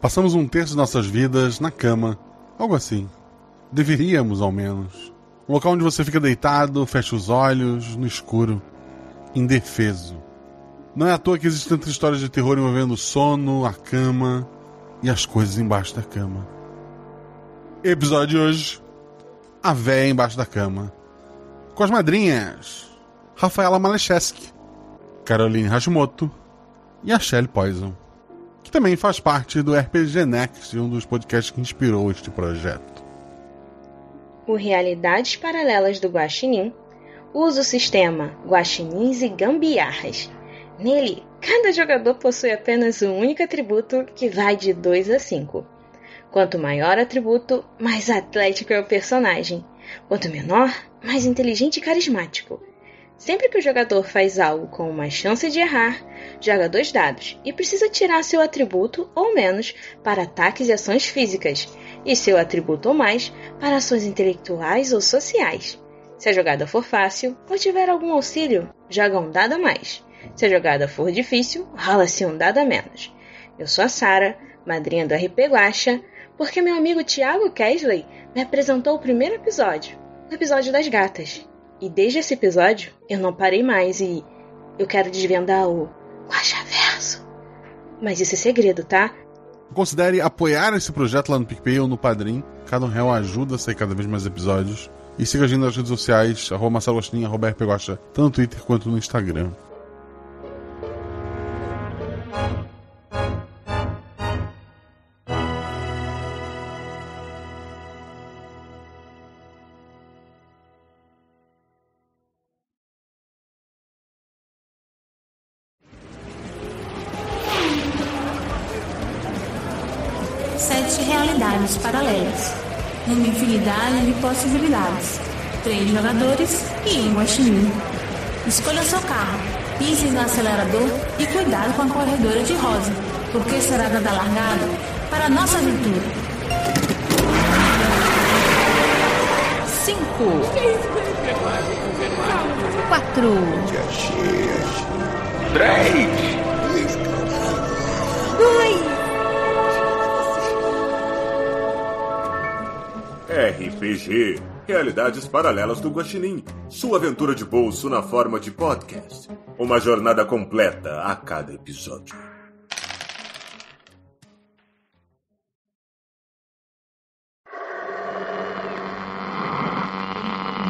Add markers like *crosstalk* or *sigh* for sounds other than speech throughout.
Passamos um terço de nossas vidas na cama. Algo assim. Deveríamos, ao menos. Um local onde você fica deitado, fecha os olhos, no escuro, indefeso. Não é à toa que existem tantas histórias de terror envolvendo o sono, a cama e as coisas embaixo da cama. Episódio de hoje: A Véia Embaixo da Cama. Com as madrinhas: Rafaela Malecheski, Caroline Hashimoto e a Shelley Poison, que também faz parte do RPG Next, um dos podcasts que inspirou este projeto. O Realidades Paralelas do Guaxinim usa o sistema Guaxinins e Gambiarras. Nele, cada jogador possui apenas um único atributo que vai de 2 a 5. Quanto maior atributo, mais atlético é o personagem. Quanto menor, mais inteligente e carismático. Sempre que o jogador faz algo com uma chance de errar, joga dois dados e precisa tirar seu atributo ou menos para ataques e ações físicas, e seu atributo ou mais para ações intelectuais ou sociais. Se a jogada for fácil ou tiver algum auxílio, joga um dado a mais. Se a jogada for difícil, rola-se um dado a menos. Eu sou a Sara, madrinha do RP Guacha, porque meu amigo Tiago Kesley me apresentou o primeiro episódio, o episódio das gatas. E desde esse episódio eu não parei mais e eu quero desvendar o Verso. Mas isso é segredo, tá? Considere apoiar esse projeto lá no PicPay ou no Padrim. Cada um real ajuda a sair cada vez mais episódios. E siga a gente nas redes sociais, arroba Marcelo Agostinho, arroba RPGosta, tanto no Twitter quanto no Instagram. E um guaxinim. Escolha seu carro, pise no acelerador e cuidado com a corredora de rosa, porque será dada largada para a nossa aventura. Cinco. Quatro. Três. RPG Realidades Paralelas do Guaxinim. Sua aventura de bolso na forma de podcast. Uma jornada completa a cada episódio.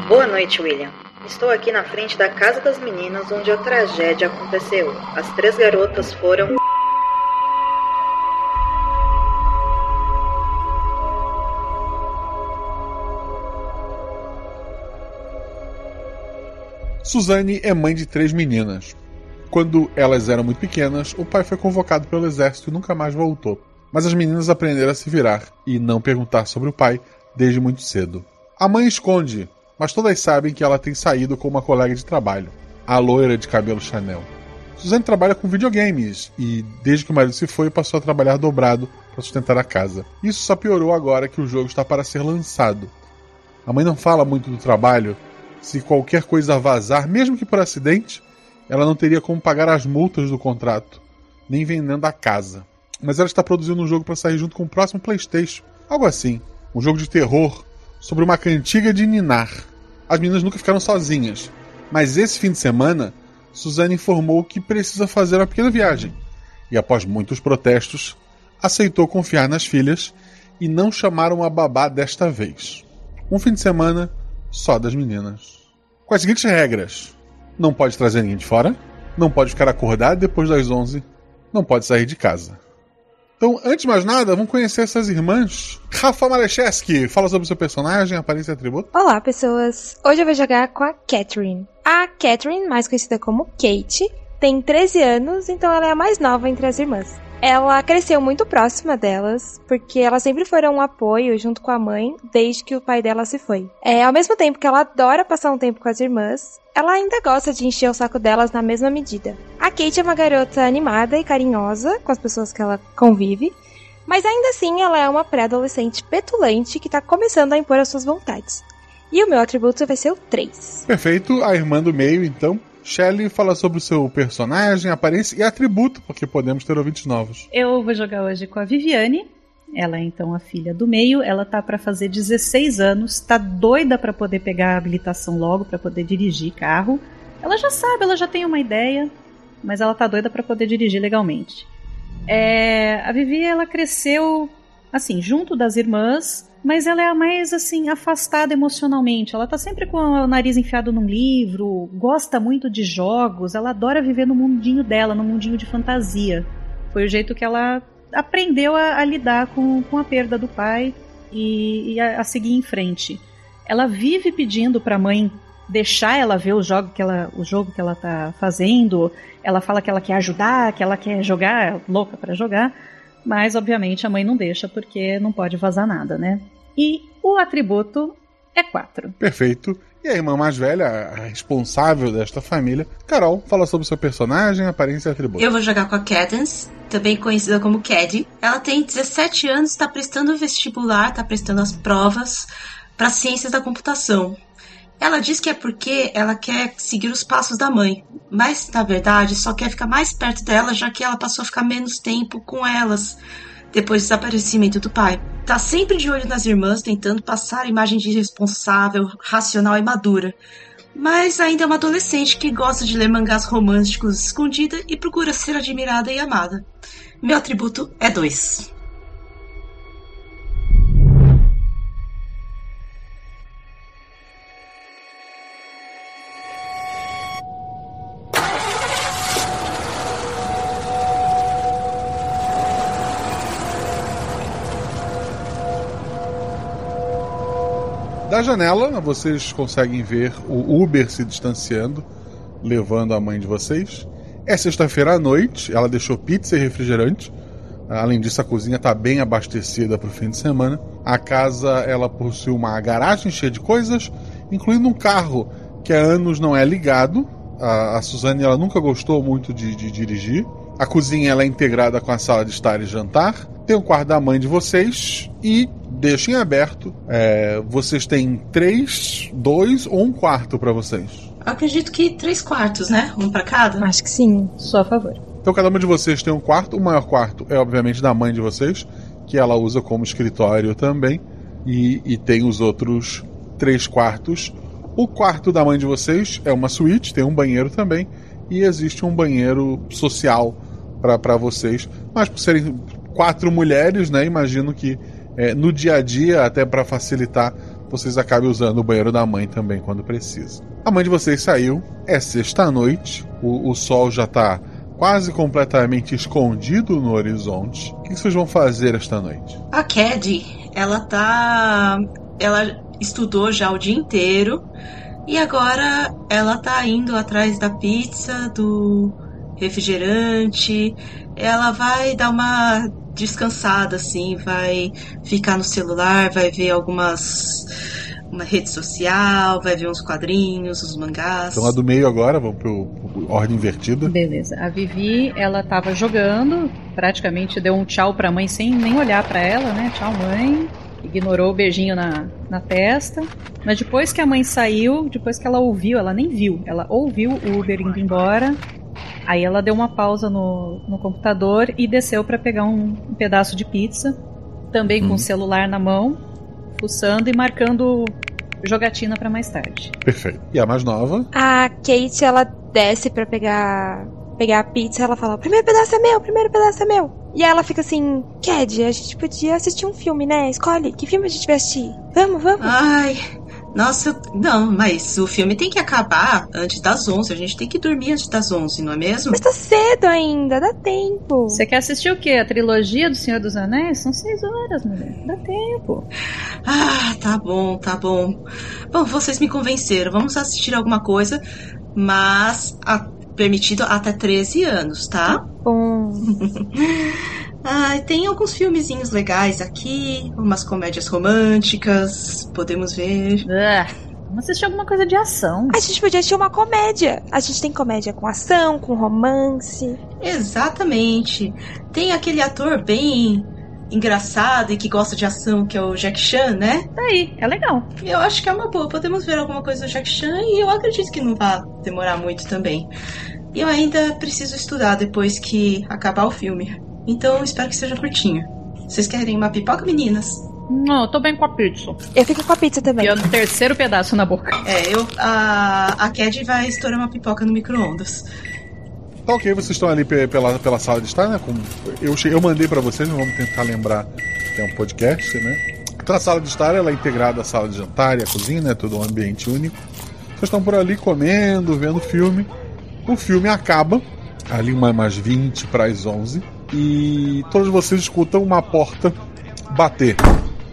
Boa noite, William. Estou aqui na frente da casa das meninas onde a tragédia aconteceu. As três garotas foram. Suzane é mãe de três meninas. Quando elas eram muito pequenas, o pai foi convocado pelo exército e nunca mais voltou. Mas as meninas aprenderam a se virar e não perguntar sobre o pai desde muito cedo. A mãe esconde, mas todas sabem que ela tem saído com uma colega de trabalho, a loira de cabelo Chanel. Suzane trabalha com videogames e, desde que o marido se foi, passou a trabalhar dobrado para sustentar a casa. Isso só piorou agora que o jogo está para ser lançado. A mãe não fala muito do trabalho. Se qualquer coisa vazar, mesmo que por acidente, ela não teria como pagar as multas do contrato, nem vendendo a casa. Mas ela está produzindo um jogo para sair junto com o próximo PlayStation. Algo assim. Um jogo de terror sobre uma cantiga de ninar. As meninas nunca ficaram sozinhas, mas esse fim de semana, Suzane informou que precisa fazer uma pequena viagem. E após muitos protestos, aceitou confiar nas filhas e não chamar uma babá desta vez. Um fim de semana só das meninas. Com as seguintes regras: não pode trazer ninguém de fora, não pode ficar acordado depois das 11, não pode sair de casa. Então, antes de mais nada, vamos conhecer essas irmãs. Rafa Malecheski, fala sobre o seu personagem, aparência e atributo. Olá, pessoas! Hoje eu vou jogar com a Catherine. A Catherine, mais conhecida como Kate, tem 13 anos, então ela é a mais nova entre as irmãs. Ela cresceu muito próxima delas, porque elas sempre foram um apoio junto com a mãe desde que o pai dela se foi. É, ao mesmo tempo que ela adora passar um tempo com as irmãs, ela ainda gosta de encher o saco delas na mesma medida. A Kate é uma garota animada e carinhosa com as pessoas que ela convive, mas ainda assim ela é uma pré-adolescente petulante que tá começando a impor as suas vontades. E o meu atributo vai ser o 3. Perfeito, a irmã do meio, então. Shelley fala sobre o seu personagem, aparência e atributo, porque podemos ter ouvintes novos. Eu vou jogar hoje com a Viviane. Ela é então a filha do meio. Ela tá para fazer 16 anos, tá doida para poder pegar a habilitação logo, para poder dirigir carro. Ela já sabe, ela já tem uma ideia, mas ela tá doida para poder dirigir legalmente. É, a Vivi, ela cresceu assim, junto das irmãs, mas ela é a mais assim afastada emocionalmente. Ela tá sempre com o nariz enfiado num livro, gosta muito de jogos, ela adora viver no mundinho dela, no mundinho de fantasia. Foi o jeito que ela aprendeu a, a lidar com, com a perda do pai e, e a, a, seguir em frente. Ela vive pedindo para a mãe deixar ela ver o jogo que ela, o jogo que ela tá fazendo. Ela fala que ela quer ajudar, que ela quer jogar, é louca para jogar. Mas, obviamente, a mãe não deixa porque não pode vazar nada, né? E o atributo é 4. Perfeito. E a irmã mais velha, a responsável desta família, Carol, fala sobre o seu personagem, aparência e atributo. Eu vou jogar com a Cadence, também conhecida como Cad. Ela tem 17 anos, está prestando o vestibular, está prestando as provas para ciências da computação. Ela diz que é porque ela quer seguir os passos da mãe, mas na verdade só quer ficar mais perto dela, já que ela passou a ficar menos tempo com elas depois do desaparecimento do pai. Tá sempre de olho nas irmãs, tentando passar a imagem de responsável, racional e madura. Mas ainda é uma adolescente que gosta de ler mangás românticos escondida e procura ser admirada e amada. Meu atributo é dois. Da janela, vocês conseguem ver o Uber se distanciando, levando a mãe de vocês. É sexta-feira à noite, ela deixou pizza e refrigerante. Além disso, a cozinha está bem abastecida para o fim de semana. A casa ela possui uma garagem cheia de coisas, incluindo um carro que há anos não é ligado. A, a Suzane ela nunca gostou muito de, de dirigir. A cozinha ela é integrada com a sala de estar e jantar. Tem o quarto da mãe de vocês e deixem aberto. É, vocês têm três, dois ou um quarto para vocês? Acredito que três quartos, né? Um para cada? Acho que sim. Só a favor. Então cada uma de vocês tem um quarto. O maior quarto é obviamente da mãe de vocês, que ela usa como escritório também. E, e tem os outros três quartos. O quarto da mãe de vocês é uma suíte, tem um banheiro também. E existe um banheiro social para vocês. Mas por serem quatro mulheres, né? Imagino que é, no dia a dia, até para facilitar, vocês acabem usando o banheiro da mãe também quando precisa. A mãe de vocês saiu, é sexta-noite, o, o sol já está quase completamente escondido no horizonte. O que vocês vão fazer esta noite? A Cad, ela tá. Ela estudou já o dia inteiro e agora ela tá indo atrás da pizza, do refrigerante. Ela vai dar uma descansada, assim, vai ficar no celular, vai ver algumas. uma rede social, vai ver uns quadrinhos, os mangás. Então lá do meio agora, vamos pro, pro ordem invertida. Beleza. A Vivi, ela tava jogando, praticamente deu um tchau pra mãe sem nem olhar para ela, né? Tchau, mãe ignorou o beijinho na, na testa. Mas depois que a mãe saiu, depois que ela ouviu, ela nem viu, ela ouviu o Uber indo embora, Aí ela deu uma pausa no, no computador e desceu para pegar um, um, pedaço de pizza, também com o celular na mão, fuçando e marcando jogatina para mais tarde. Perfeito. E a mais nova? A Kate, ela desce para pegar pegar a pizza, ela fala: "O primeiro pedaço é meu, o primeiro pedaço é meu". E ela fica assim: "Cad, a gente podia assistir um filme, né? Escolhe que filme a gente vai assistir. Vamos, vamos". Ai, nossa, não, mas o filme tem que acabar antes das 11. A gente tem que dormir antes das 11, não é mesmo? Mas tá cedo ainda, dá tempo. Você quer assistir o quê? A trilogia do Senhor dos Anéis? São seis horas, mulher. Dá tempo. Ah, tá bom, tá bom. Bom, vocês me convenceram. Vamos assistir alguma coisa, mas a permitido até 13 anos, tá? Bom. *laughs* ah, tem alguns filmezinhos legais aqui, umas comédias românticas, podemos ver. Uh. Vamos assistir alguma coisa de ação. A gente podia assistir uma comédia. A gente tem comédia com ação, com romance. Exatamente. Tem aquele ator bem engraçado e que gosta de ação, que é o Jack Chan, né? Tá aí, é legal. Eu acho que é uma boa. Podemos ver alguma coisa do Jack Chan e eu acredito que não vai demorar muito também. Eu ainda preciso estudar depois que acabar o filme. Então espero que seja curtinho. Vocês querem uma pipoca, meninas? Não, eu tô bem com a pizza. Eu fico com a pizza também. E o terceiro pedaço na boca. É, eu. A, a Cad vai estourar uma pipoca no micro-ondas. Tá ok, vocês estão ali pela, pela sala de estar, né? Com, eu, eu mandei para vocês, vamos tentar lembrar que é um podcast, né? Então a sala de estar ela é integrada à sala de jantar e à cozinha, né? Tudo um ambiente único. Vocês estão por ali comendo, vendo filme. O filme acaba, ali umas 20 para as 11, e todos vocês escutam uma porta bater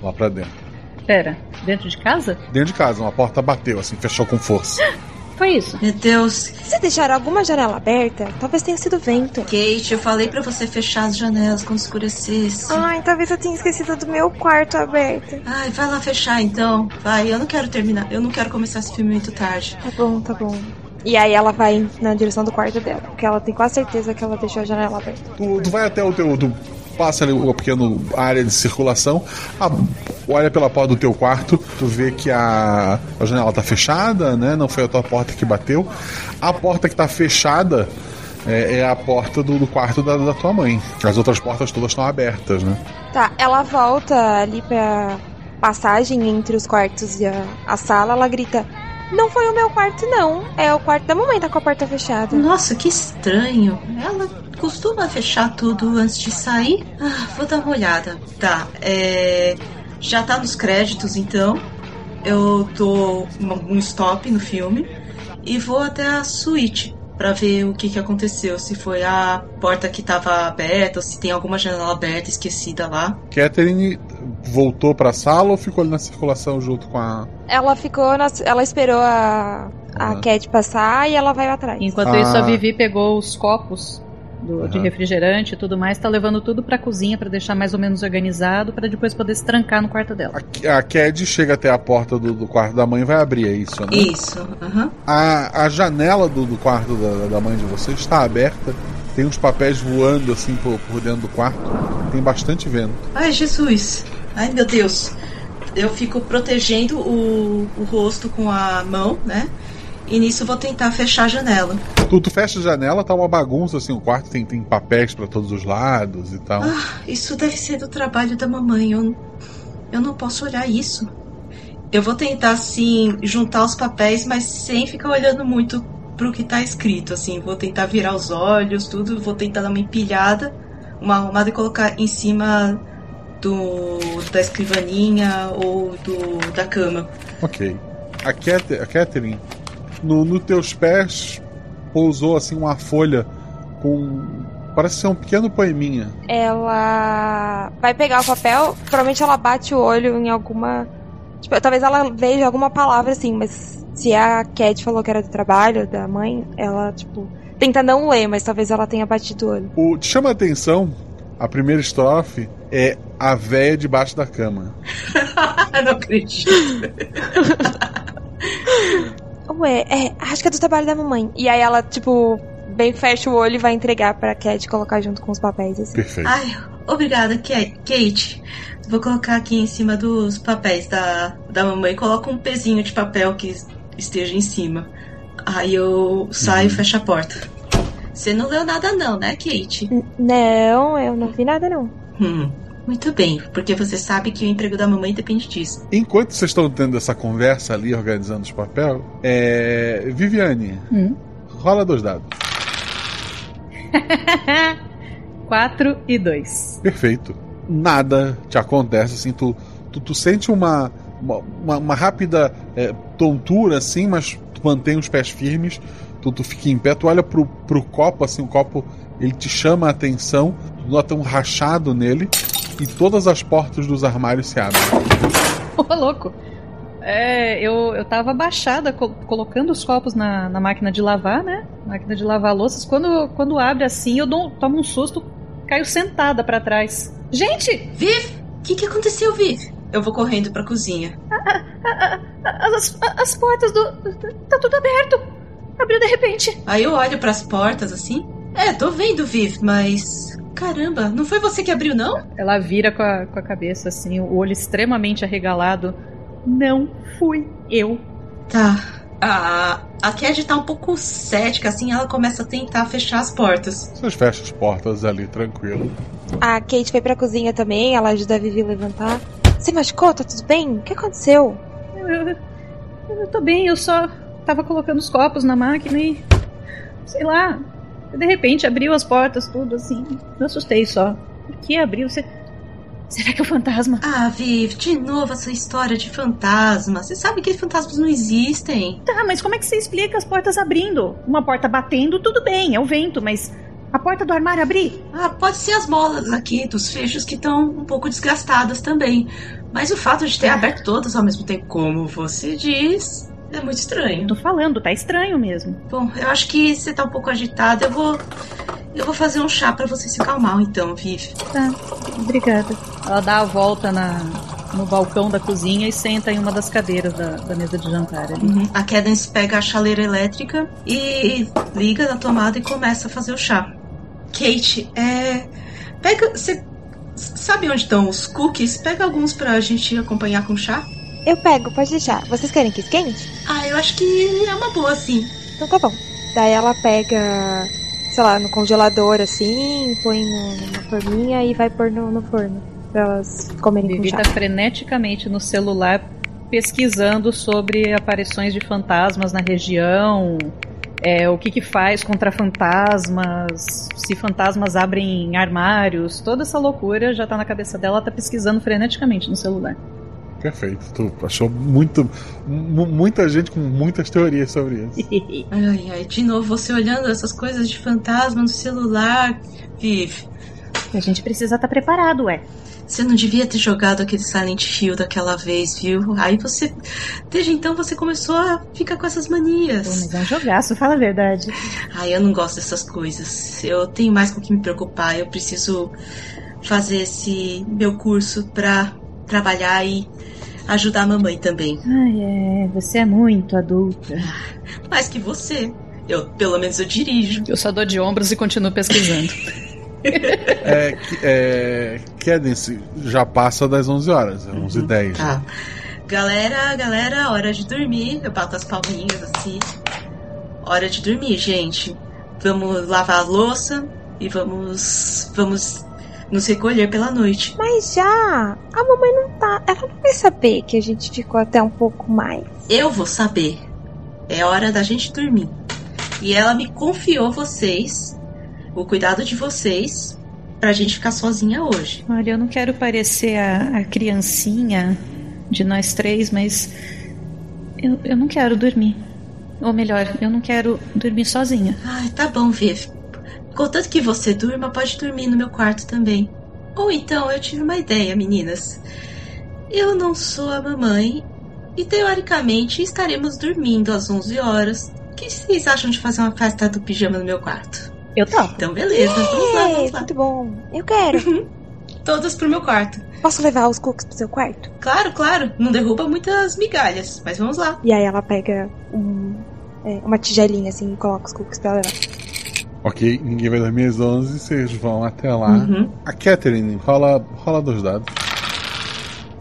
lá pra dentro. Pera, dentro de casa? Dentro de casa, uma porta bateu, assim, fechou com força. *laughs* Foi isso. Meu Deus. Se deixaram alguma janela aberta, talvez tenha sido vento. Kate, eu falei para você fechar as janelas quando escurecesse. Ai, talvez eu tenha esquecido do meu quarto aberto. Ai, vai lá fechar então. Vai, eu não quero terminar. Eu não quero começar esse filme muito tarde. Tá bom, tá bom. E aí ela vai na direção do quarto dela, porque ela tem quase certeza que ela deixou a janela aberta. Tu, tu vai até o teu. Tu passa ali uma pequena área de circulação, a, olha pela porta do teu quarto, tu vê que a, a janela tá fechada, né? Não foi a tua porta que bateu. A porta que tá fechada é, é a porta do, do quarto da, da, tua mãe. As outras portas todas estão abertas, né? Tá, ela volta ali pra passagem entre os quartos e a, a sala, ela grita. Não foi o meu quarto, não. É o quarto da mamãe, tá com a porta fechada. Nossa, que estranho. Ela costuma fechar tudo antes de sair? Ah, vou dar uma olhada. Tá, é. Já tá nos créditos então. Eu dou um stop no filme e vou até a suíte para ver o que, que aconteceu. Se foi a porta que estava aberta, ou se tem alguma janela aberta esquecida lá. Catherine voltou para a sala ou ficou ali na circulação junto com a. Ela ficou, na, ela esperou a, a ah. Cat passar e ela vai atrás. Enquanto ah. isso, a Vivi pegou os copos do, uhum. de refrigerante e tudo mais, tá levando tudo pra cozinha para deixar mais ou menos organizado, para depois poder se trancar no quarto dela. A, a Cad chega até a porta do, do, quarto da mãe e vai abrir, é isso, né? Isso, uhum. a, a janela do, do quarto da, da mãe de vocês está aberta. Tem uns papéis voando assim por, por dentro do quarto. Tem bastante vento. Ai, Jesus! Ai, meu Deus! Eu fico protegendo o, o rosto com a mão, né? E nisso eu vou tentar fechar a janela. Tu, tu fecha a janela, tá uma bagunça assim, o quarto tem, tem papéis para todos os lados e tal. Ah, isso deve ser do trabalho da mamãe. Eu, eu não posso olhar isso. Eu vou tentar, assim, juntar os papéis, mas sem ficar olhando muito pro que tá escrito, assim. Vou tentar virar os olhos, tudo. Vou tentar dar uma empilhada, uma arrumada e colocar em cima do da escrivaninha ou do da cama. Ok. A, Cat, a Catherine no, no teus pés pousou assim uma folha com parece ser um pequeno poeminha. Ela vai pegar o papel, provavelmente ela bate o olho em alguma tipo, talvez ela veja alguma palavra assim, mas se a Cat falou que era do trabalho da mãe, ela tipo tenta não ler, mas talvez ela tenha batido o olho. O te chama a atenção a primeira estrofe é a véia debaixo da cama. *laughs* não acredito. *laughs* Ué, é, acho que é do trabalho da mamãe. E aí ela, tipo, bem fecha o olho e vai entregar pra Cat colocar junto com os papéis, assim. Perfeito. Ai, obrigada, Kate. Vou colocar aqui em cima dos papéis da, da mamãe. Coloca um pezinho de papel que esteja em cima. Aí eu saio uhum. e fecho a porta. Você não leu nada não, né, Kate? N não, eu não vi nada não. Hum. Muito bem, porque você sabe que o emprego da mamãe depende disso. Enquanto vocês estão tendo essa conversa ali, organizando os papéis, é... Viviane, hum? rola dois dados. *laughs* Quatro e dois. Perfeito. Nada te acontece, assim, tu, tu, tu sente uma, uma, uma rápida é, tontura, assim, mas tu mantém os pés firmes, tu, tu fica em pé, tu olha pro, pro copo, assim, o copo ele te chama a atenção, tu nota um rachado nele, e todas as portas dos armários se abrem. *laughs* Ô, louco. É, eu, eu tava abaixada, co colocando os copos na, na máquina de lavar, né? Máquina de lavar louças. Quando, quando abre assim, eu dou, tomo um susto, caio sentada para trás. Gente! Viv! O que, que aconteceu, Viv? Eu vou correndo pra cozinha. A, a, a, as, as portas do. Tá tudo aberto! Abriu de repente. Aí eu olho para as portas assim. É, tô vendo, Viv, mas. Caramba, não foi você que abriu, não? Ela vira com a, com a cabeça assim, o olho extremamente arregalado. Não fui eu. Tá. A, a Cad tá um pouco cética, assim, ela começa a tentar fechar as portas. Vocês fecham as portas ali, tranquilo. A Kate foi pra cozinha também, ela ajuda a Vivi a levantar. Você machucou? Tá tudo bem? O que aconteceu? Eu, eu, eu tô bem, eu só tava colocando os copos na máquina e. Sei lá. De repente abriu as portas, tudo assim. Eu assustei só. Por que abriu? Você. Será que é o fantasma? Ah, Viv, de novo essa história de fantasma. Você sabe que fantasmas não existem. Tá, mas como é que você explica as portas abrindo? Uma porta batendo, tudo bem, é o vento, mas a porta do armário abrir? Ah, pode ser as molas aqui dos fechos que estão um pouco desgastadas também. Mas o fato de ter aberto todas ao mesmo tempo, como você diz, é muito estranho. Tô falando, tá estranho mesmo. Bom, eu acho que você tá um pouco agitada. Eu vou. Eu vou fazer um chá para você se calmar, então, Viv. Tá, obrigada. Ela dá a volta na, no balcão da cozinha e senta em uma das cadeiras da, da mesa de jantar ali. Uhum. A Cadence pega a chaleira elétrica e liga na tomada e começa a fazer o chá. Kate, é. Pega. Você sabe onde estão os cookies? Pega alguns pra gente acompanhar com chá. Eu pego, pode deixar. Vocês querem que esquente? Ah, eu acho que é uma boa, sim. Então tá bom. Daí ela pega, sei lá, no congelador assim, põe numa forminha e vai pôr no, no forno. Pra elas comerem Vivi com tá chá. freneticamente no celular pesquisando sobre aparições de fantasmas na região, é, o que que faz contra fantasmas, se fantasmas abrem armários, toda essa loucura já tá na cabeça dela, ela tá pesquisando freneticamente no celular. Perfeito. Tu achou muito. mu- muita gente com muitas teorias sobre isso. *laughs* Ai, ai, de novo você olhando essas coisas de fantasma no celular. Viv, A gente precisa estar preparado, ué. você não devia ter jogado aquele Silent Hill daquela vez, viu? Aí você. Desde então você começou a ficar com essas Pô, manias. mas é um jogaço, fala a verdade. Ai, eu não gosto dessas coisas. Eu tenho mais com o que me preocupar. Eu preciso fazer esse meu curso pra trabalhar e ajudar a mamãe também. Ai, é, você é muito adulta. Mais que você. Eu, pelo menos eu dirijo. Eu só dou de ombros e continuo pesquisando. *laughs* É, é, Cadence já passa das 11 horas, é 11 h 10 Tá. Galera, galera, hora de dormir. Eu bato as palminhas assim. Hora de dormir, gente. Vamos lavar a louça e vamos. Vamos nos recolher pela noite. Mas já, a mamãe não tá. Ela não vai saber que a gente ficou até um pouco mais. Eu vou saber. É hora da gente dormir. E ela me confiou vocês, o cuidado de vocês, pra gente ficar sozinha hoje. Olha, eu não quero parecer a, a criancinha de nós três, mas eu, eu não quero dormir. Ou melhor, eu não quero dormir sozinha. Ai, tá bom, Viv. Contanto que você durma, pode dormir no meu quarto também. Ou então, eu tive uma ideia, meninas. Eu não sou a mamãe e teoricamente estaremos dormindo às 11 horas. O que vocês acham de fazer uma festa do pijama no meu quarto? Eu topo. Então, beleza, vamos lá, vamos lá. muito bom. Eu quero. Todas pro meu quarto. Posso levar os cookies pro seu quarto? Claro, claro, não derruba muitas migalhas, mas vamos lá. E aí ela pega um, é, uma tigelinha assim e coloca os cookies pra levar. Ok, ninguém vai dormir às 11, vocês vão até lá. Uhum. A Catherine, rola, rola dos dados.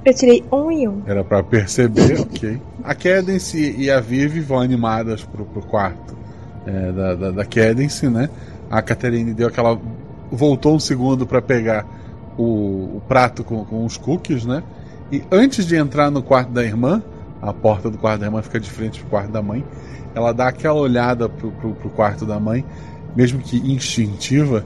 Eu tirei um e um. Era pra perceber, *laughs* ok. A Cadence e a Vivi vão animadas pro, pro quarto é, da, da, da Cadence, né? A Catherine deu aquela. voltou um segundo pra pegar o, o prato com, com os cookies, né? E antes de entrar no quarto da irmã, a porta do quarto da irmã fica de frente pro quarto da mãe. Ela dá aquela olhada pro, pro, pro quarto da mãe, mesmo que instintiva,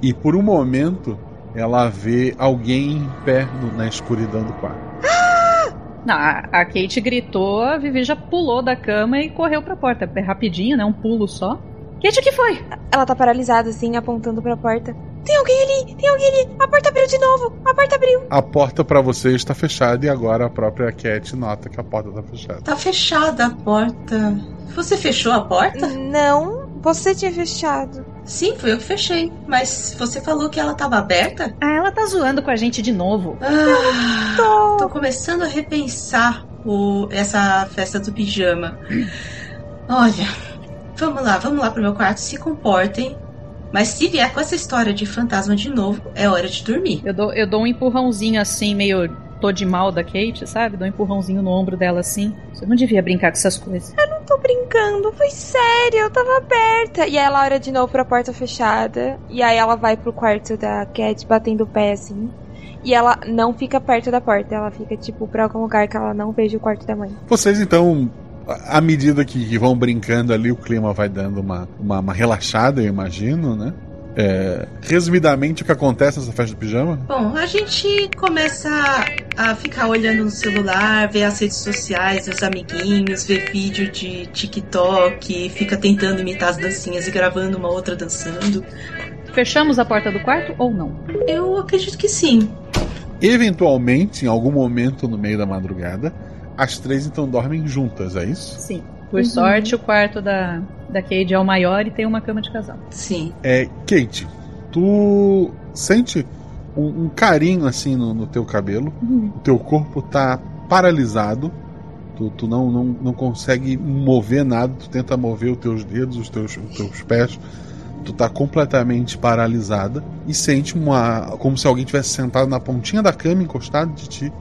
e por um momento ela vê alguém em pé na escuridão do quarto. *gasps* Não, a, Kate gritou, a Vivi já pulou da cama e correu pra porta. É rapidinho, né? Um pulo só. Kate, o que foi? Ela tá paralisada assim, apontando pra porta. tem alguém ali, tem alguém ali. A porta abriu de novo, a porta abriu. A porta para você está fechada e agora a própria Cat nota que a porta está fechada. Tá fechada a porta. Você fechou a porta? Não, você tinha fechado. Sim, foi eu que fechei. Mas você falou que ela tava aberta? Ah, ela tá zoando com a gente de novo. Ah, tô... tô começando a repensar o, essa festa do pijama. Olha, vamos lá, vamos lá pro meu quarto, se comportem. Mas se vier com essa história de fantasma de novo, é hora de dormir. Eu dou, eu dou um empurrãozinho assim, meio tô de mal da Kate, sabe? Dou um empurrãozinho no ombro dela assim. Você não devia brincar com essas coisas. Eu não tô brincando, foi sério, eu tava aberta. E aí ela olha de novo pra porta fechada. E aí ela vai pro quarto da Cat batendo o pé assim. E ela não fica perto da porta, ela fica tipo pra algum lugar que ela não veja o quarto da mãe. Vocês então à medida que, vão brincando ali, o clima vai dando uma, uma, uma relaxada, eu imagino, né? É, resumidamente, o que acontece nessa festa de pijama? Bom, a gente começa a ficar olhando no celular, ver as redes sociais, os amiguinhos, ver vídeo de TikTok, fica tentando imitar as dancinhas e gravando uma outra dançando. Fechamos a porta do quarto ou não? Eu acredito que sim. Eventualmente, em algum momento no meio da madrugada, as três então dormem juntas, é isso? Sim. Por uhum. sorte, o quarto da, da Kate é o maior e tem uma cama de casal. Sim. É, Kate, tu sente um, um carinho assim no, no teu cabelo, uhum. o teu corpo tá paralisado, tu, tu não, não, não consegue mover nada, tu tenta mover os teus dedos, os teus, os teus pés, tu tá completamente paralisada e sente uma. como se alguém tivesse sentado na pontinha da cama, encostado de ti,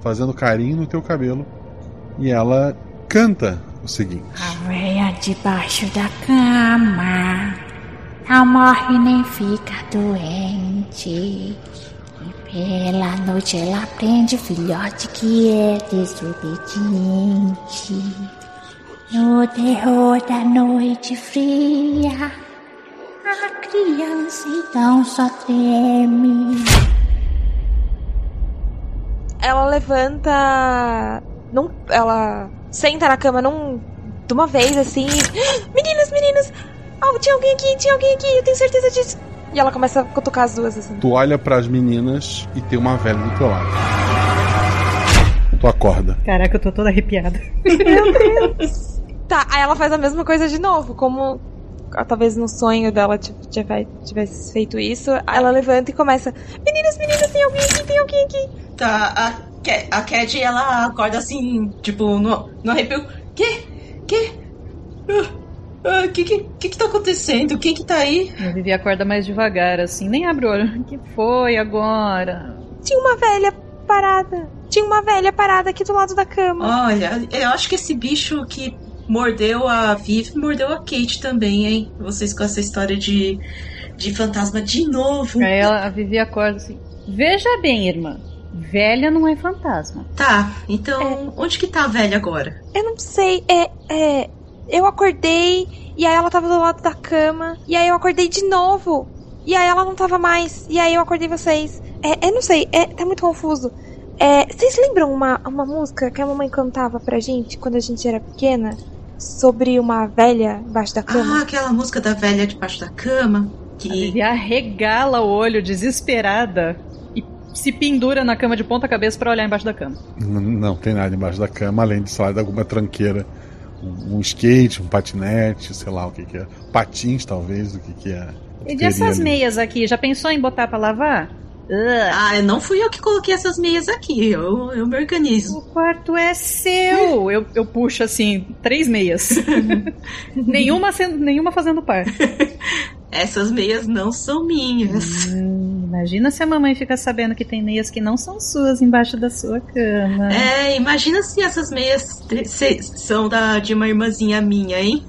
fazendo carinho no teu cabelo. E ela canta o seguinte: Areia debaixo da cama, não morre nem fica doente. E pela noite ela aprende filhote que é desobediente. No terror da noite fria, a criança então só treme ela levanta. Não, ela senta na cama num, de uma vez assim. Meninas, meninas! Oh, tinha alguém aqui, tinha alguém aqui, eu tenho certeza disso. E ela começa a cutucar as duas assim. Tu olha para as meninas e tem uma velha do teu lado. Tu acorda. Caraca, eu tô toda arrepiada. Meu Deus! tá, aí ela faz a mesma coisa de novo, como talvez no sonho dela tivesse feito isso. Ela levanta e começa: Meninas, meninas, tem alguém aqui, tem alguém aqui. Tá, a, a Cat, ela acorda assim, tipo, no, no arrepio. Que? Que? O uh, uh, que, que, que que tá acontecendo? Quem que tá aí? A Vivi acorda mais devagar, assim, nem abre o olho. O que foi agora? Tinha uma velha parada. Tinha uma velha parada aqui do lado da cama. Olha, eu acho que esse bicho que mordeu a Viv, mordeu a Kate também, hein? Vocês com essa história de, de fantasma de novo. Aí ela, a Vivi acorda assim. Veja bem, irmã. Velha não é fantasma. Tá, então é. onde que tá a velha agora? Eu não sei, é, é. Eu acordei e aí ela tava do lado da cama. E aí eu acordei de novo. E aí ela não tava mais. E aí eu acordei vocês. É, eu não sei, é, tá muito confuso. É, vocês lembram uma, uma música que a mamãe cantava pra gente quando a gente era pequena? Sobre uma velha debaixo da cama? Ah, aquela música da velha debaixo da cama. Que... A arregala o olho desesperada se pendura na cama de ponta cabeça para olhar embaixo da cama. Não, não, tem nada embaixo da cama, além de, sei lá, de alguma tranqueira. Um, um, skate, um patinete, sei lá o que, que é. Patins, talvez, o que, que é. E dessas meias aqui, já pensou em botar para lavar? Uh. Ah, não fui eu que coloquei essas meias aqui, eu, eu me organizo. O quarto é seu! *laughs* eu, eu puxo assim, três meias. *laughs* nenhuma, sendo, nenhuma fazendo par. *laughs* Essas meias não são minhas. Hum, imagina se a mamãe fica sabendo que tem meias que não são suas embaixo da sua cama. É, imagina se essas meias são da, de uma irmãzinha minha, hein?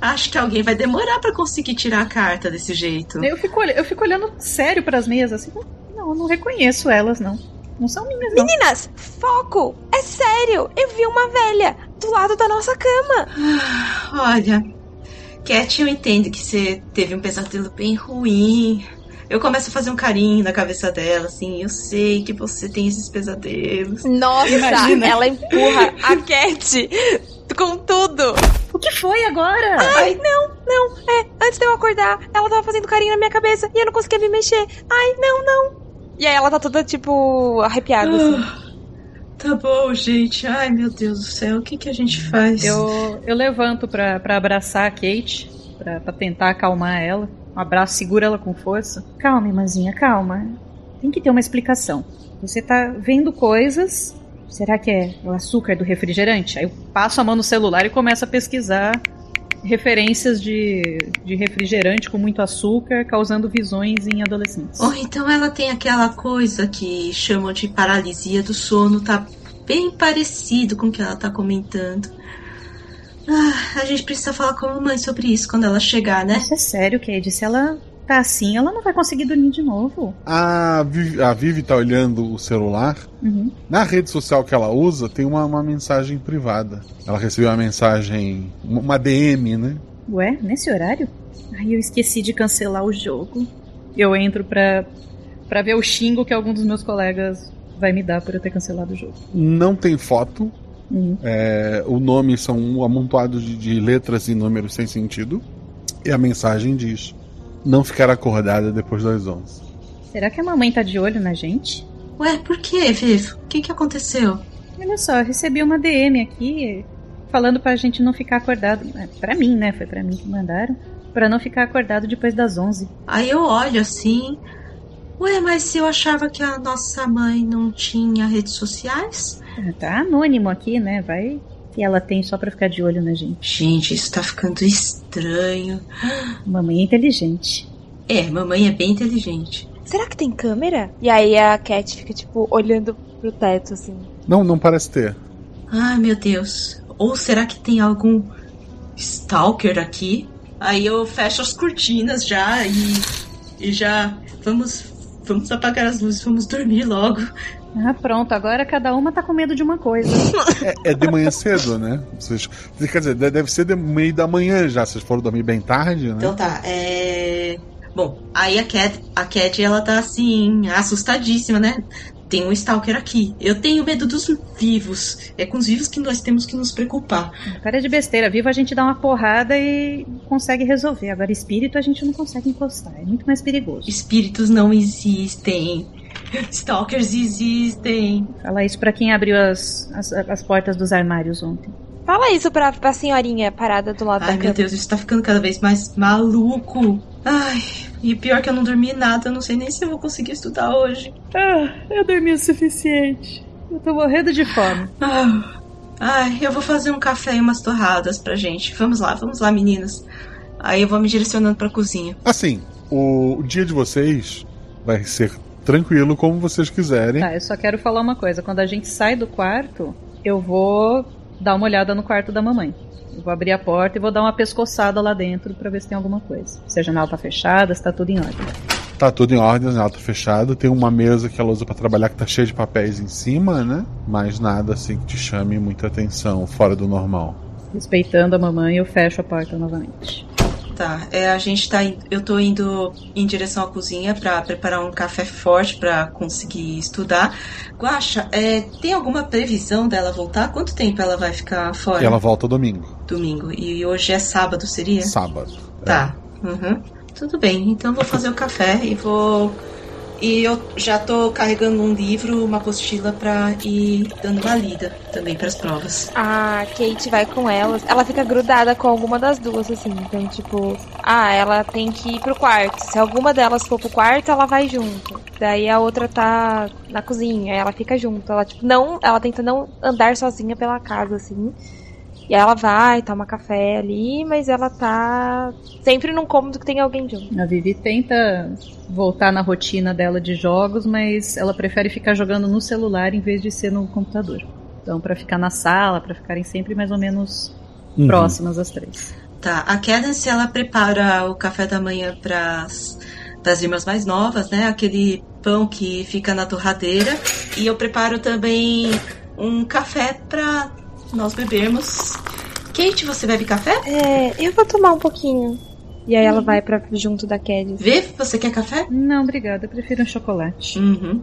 Acho que alguém vai demorar para conseguir tirar a carta desse jeito. Eu fico, eu fico olhando sério para as meias assim. Não, eu não reconheço elas, não. Não são minhas, não. Meninas, foco! É sério! Eu vi uma velha do lado da nossa cama. Olha, Cat, eu entendo que você teve um pesadelo bem ruim. Eu começo a fazer um carinho na cabeça dela, assim. Eu sei que você tem esses pesadelos. Nossa, Imagina. ela empurra a *laughs* Cat com tudo. O que foi agora? Ai, não, não, é, antes de eu acordar, ela tava fazendo carinho na minha cabeça e eu não conseguia me mexer. Ai, não, não. E aí ela tá toda, tipo, arrepiada, assim. Ah, tá bom, gente. Ai, meu Deus do céu, o que, que a gente faz? Eu, eu levanto pra, pra abraçar a Kate, pra, pra tentar acalmar ela. Um abraço, segura ela com força. Calma, irmãzinha, calma. Tem que ter uma explicação. Você tá vendo coisas. Será que é o açúcar do refrigerante? Aí eu passo a mão no celular e começo a pesquisar referências de, de refrigerante com muito açúcar, causando visões em adolescentes. Ou então ela tem aquela coisa que chamam de paralisia do sono, tá bem parecido com o que ela tá comentando. Ah, a gente precisa falar com a mamãe sobre isso quando ela chegar, né? Isso é sério, Cade. Se ela tá assim, ela não vai conseguir dormir de novo. A Vivi, a Vivi tá olhando o celular. Uhum. Na rede social que ela usa, tem uma, uma mensagem privada. Ela recebeu uma mensagem, uma DM, né? Ué, nesse horário? Ai, eu esqueci de cancelar o jogo. Eu entro pra, pra ver o xingo que algum dos meus colegas vai me dar por eu ter cancelado o jogo. Não tem foto. Uhum. É, o nome são um amontoado de, de letras e números sem sentido. E a mensagem diz: Não ficar acordada depois das 11. Será que a mamãe tá de olho na gente? Ué, por que, Vivo? O que, que aconteceu? Olha só, eu recebi uma DM aqui falando pra gente não ficar acordado. É, Pra mim, né? Foi pra mim que mandaram. Pra não ficar acordado depois das 11. Aí eu olho assim. Ué, mas se eu achava que a nossa mãe não tinha redes sociais? Tá anônimo aqui, né? Vai que ela tem só pra ficar de olho na gente. Gente, isso tá ficando estranho. Mamãe é inteligente. É, mamãe é bem inteligente. Será que tem câmera? E aí a Cat fica, tipo, olhando pro teto, assim. Não, não parece ter. Ai, meu Deus. Ou será que tem algum stalker aqui? Aí eu fecho as cortinas já e, e já vamos vamos apagar as luzes, vamos dormir logo. Ah, pronto. Agora cada uma tá com medo de uma coisa. *laughs* É, é de manhã cedo, né? Vocês, quer dizer, de- deve ser de meio da manhã já. Vocês foram dormir bem tarde, né? Então tá, é. Bom, aí a Cat, a Cat ela tá assim, assustadíssima, né? Tem um Stalker aqui. Eu tenho medo dos vivos. É com os vivos que nós temos que nos preocupar. Cara de besteira. Vivo a gente dá uma porrada e consegue resolver. Agora espírito a gente não consegue encostar. É muito mais perigoso. Espíritos não existem. Stalkers existem. Fala isso pra quem abriu as, as, as portas dos armários ontem. Fala isso pra, pra senhorinha parada do lado Ai, da meu cama. Deus, isso tá ficando cada vez mais maluco. Ai, e pior que eu não dormi nada, eu não sei nem se eu vou conseguir estudar hoje. Ah, eu dormi o suficiente. Eu tô morrendo de fome. Ah, ai, eu vou fazer um café e umas torradas pra gente. Vamos lá, vamos lá, meninas. Aí eu vou me direcionando pra cozinha. Assim, o, o dia de vocês vai ser tranquilo como vocês quiserem. Tá, eu só quero falar uma coisa. Quando a gente sai do quarto, eu vou dar uma olhada no quarto da mamãe. Vou abrir a porta e vou dar uma pescoçada lá dentro pra ver se tem alguma coisa. Se a janela tá fechada, se tá tudo em ordem. Tá tudo em ordem, ela tá fechada. Tem uma mesa que ela usa pra trabalhar que tá cheia de papéis em cima, né? Mas nada assim que te chame muita atenção, fora do normal. Respeitando a mamãe, eu fecho a porta novamente. Tá, é, a gente tá. Eu tô indo em direção à cozinha pra preparar um café forte pra conseguir estudar. Guaxa, é, tem alguma previsão dela voltar? Quanto tempo ela vai ficar fora? Ela volta domingo, Domingo. E hoje é sábado, seria? sábado. Tá. Uhum. Tudo bem, então vou fazer o café e vou. E eu já tô carregando um livro, uma apostila pra ir dando uma lida também pras provas. A Kate vai com elas. Ela fica grudada com alguma das duas, assim. Então, tipo, ah, ela tem que ir pro quarto. Se alguma delas for pro quarto, ela vai junto. Daí a outra tá na cozinha, ela fica junto. Ela, tipo, não. Ela tenta não andar sozinha pela casa, assim. E aí ela vai, toma café ali, mas ela tá sempre num cômodo que tem alguém junto. A Vivi tenta voltar na rotina dela de jogos, mas ela prefere ficar jogando no celular em vez de ser no computador. Então, pra ficar na sala, pra ficarem sempre mais ou menos Uhum. próximas as três. Tá, a Cadence ela prepara o café da manhã pras das irmãs mais novas, né? Aquele pão que fica na torradeira. E eu preparo também um café pra nós bebermos. Kate, você bebe café? É, eu vou tomar um pouquinho. E aí ela vai pra junto da Kelly. Vê, você quer café? Não, obrigada. Eu prefiro um chocolate. Uhum.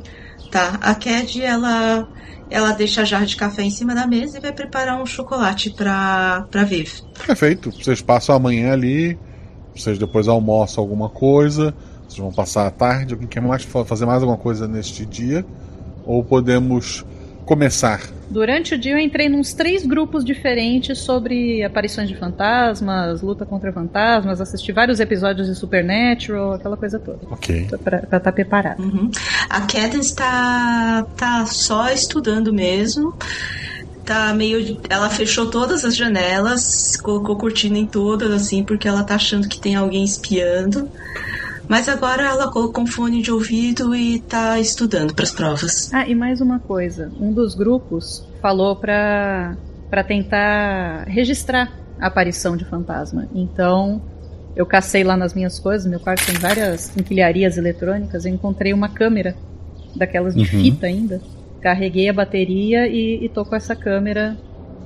Tá, a Cad, ela, ela deixa a jarra de café em cima da mesa e vai preparar um chocolate pra, pra Viv. Perfeito. Vocês passam a manhã ali Vocês depois almoçam alguma coisa, vocês vão passar a tarde. Alguém quer mais fa- fazer mais alguma coisa neste dia? Ou podemos começar? Durante o dia eu entrei nos três grupos diferentes sobre aparições de fantasmas, luta contra fantasmas, assisti vários episódios de Supernatural, aquela coisa toda. Ok. Pra estar preparado. Uhum. A Cadence tá, tá só estudando mesmo. Tá meio. Ela fechou todas as janelas, colocou cortina em todas, assim, porque ela tá achando que tem alguém espiando. Mas agora ela colocou um fone de ouvido e tá estudando pras provas. Ah, e mais uma coisa. Um dos grupos falou pra, pra tentar registrar a aparição de fantasma. Então, eu cacei lá nas minhas coisas, meu quarto tem várias quinquilharias eletrônicas, eu encontrei uma câmera daquelas de Uhum. fita ainda. Carreguei a bateria e, e tô com essa câmera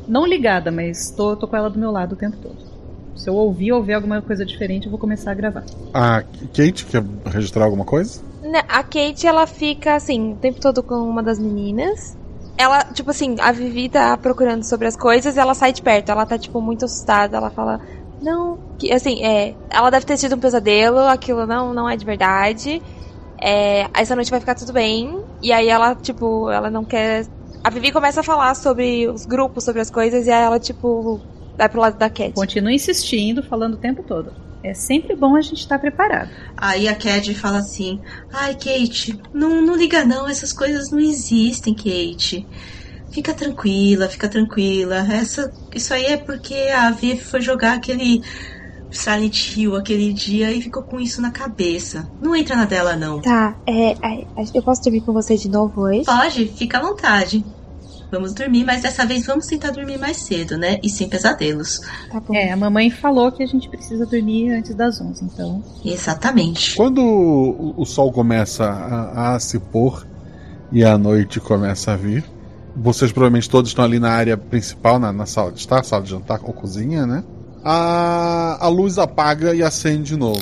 não ligada, mas tô, tô com ela do meu lado o tempo todo. Se eu ouvir ou ver alguma coisa diferente, eu vou começar a gravar. A Kate quer registrar alguma coisa? Né, A Kate, ela fica assim, o tempo todo com uma das meninas. Ela, tipo assim, a Vivi tá procurando sobre as coisas e ela sai de perto. Ela tá, tipo, muito assustada. Ela fala, não, que, assim, é. Ela deve ter tido um pesadelo, aquilo não, não é de verdade. É, essa noite vai ficar tudo bem. E aí ela, tipo, ela não quer. A Vivi começa a falar sobre os grupos, sobre as coisas, e aí ela, tipo, vai pro lado da Cat. Continua insistindo, falando o tempo todo. É sempre bom a gente estar preparado. Aí a Cad fala assim: Ai, Kate, não, não liga não, essas coisas não existem, Kate. Fica tranquila, fica tranquila. Essa, isso aí é porque a Viv foi jogar aquele Silent Hill aquele dia e ficou com isso na cabeça. Não entra na dela, não. Tá, é, é, eu posso dormir com você de novo hoje? Pode, fica à vontade. Vamos dormir, mas dessa vez vamos tentar dormir mais cedo, né? E sem pesadelos. Tá bom. É, a mamãe falou que a gente precisa dormir antes das 11, então. Exatamente. Quando o, o sol começa a, a se pôr e a noite começa a vir, vocês provavelmente todos estão ali na área principal, na, na sala de estar, sala de jantar ou cozinha, né? A, a luz apaga e acende de novo.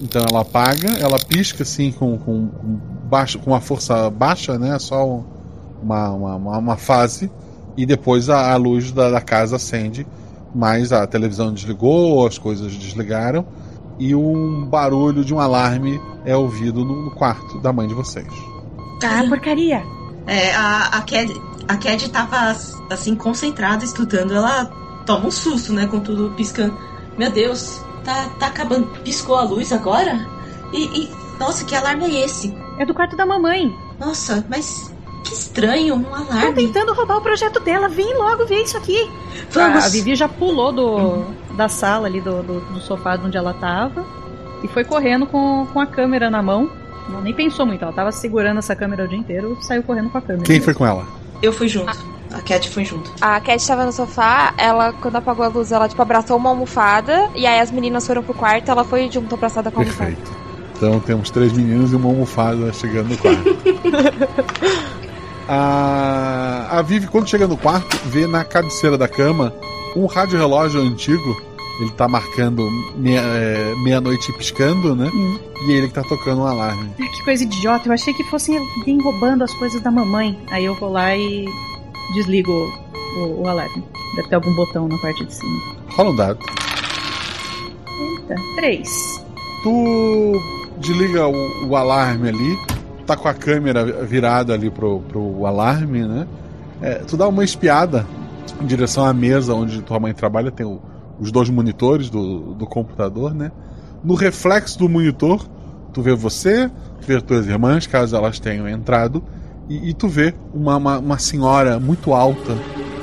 Então ela apaga, ela pisca assim com, com, com, baixo, com uma força baixa, né? Só um- uma, uma, uma, uma fase. E depois a, a luz da, da casa acende, mas a televisão desligou, as coisas desligaram e um barulho de um alarme é ouvido no, no quarto da mãe de vocês. Ah, porcaria! É, a, a Cad, a Cad tava assim concentrada estudando. Ela toma um susto, né, com tudo piscando. Meu Deus, tá, tá acabando. Piscou a luz agora? E, e, nossa, que alarme é esse? É do quarto da mamãe. Nossa, mas que estranho, um Estão alarme. tentando roubar o projeto dela. Vem logo ver isso aqui. Vamos. A, a Vivi já pulou do, da sala ali, do, do, do sofá de onde ela tava. E foi correndo com, com a câmera na mão. Ela nem pensou muito, ela tava segurando essa câmera o dia inteiro e saiu correndo com a câmera. Quem foi com ela? Eu fui junto. A Cad foi junto. A Cat tava no sofá, ela, quando apagou a luz, ela, tipo, abraçou uma almofada, e aí as meninas foram pro quarto, ela foi junto abraçada com a almofada. Perfeito. Então temos três meninos e uma almofada chegando no quarto. *laughs* a, a Vivi, quando chega no quarto, vê na cabeceira da cama um rádio relógio antigo. Ele tá marcando meia- é, meia-noite e piscando, né? E ele que tá tocando um alarme. Que coisa idiota, eu achei que fosse alguém roubando as coisas da mamãe. Aí eu vou lá e desligo o, o alarme. Deve ter algum botão na parte de cima. Rola um dado. Eita, três. Tu desliga o, o alarme ali, tá com a câmera virada ali pro, pro alarme, né? É, tu dá uma espiada em direção à mesa onde tua mãe trabalha, tem o- os dois monitores do, do computador, né? No reflexo do monitor, tu vê você, tu vê tuas irmãs, caso elas tenham entrado, e, e tu vê uma, uma, uma senhora muito alta,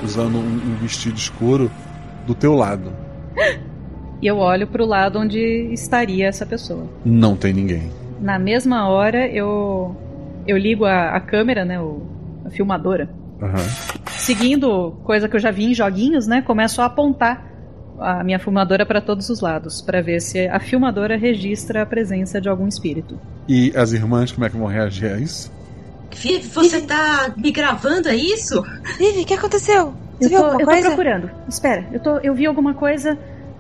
usando um, um vestido escuro, do teu lado. *laughs* E eu olho pro lado onde estaria essa pessoa. Não tem ninguém. Na mesma hora eu eu ligo a, a câmera, né, o, a filmadora. Aham. Seguindo coisa que eu já vi em joguinhos, né, começo a apontar a minha filmadora para todos os lados para ver se a filmadora registra a presença de algum espírito. E as irmãs, como é que vão reagir a isso? Vivi, você tá me gravando, é isso? Vivi, o que aconteceu? Você Eu viu tô, alguma eu tô coisa? procurando. Espera, eu, tô, eu vi alguma coisa.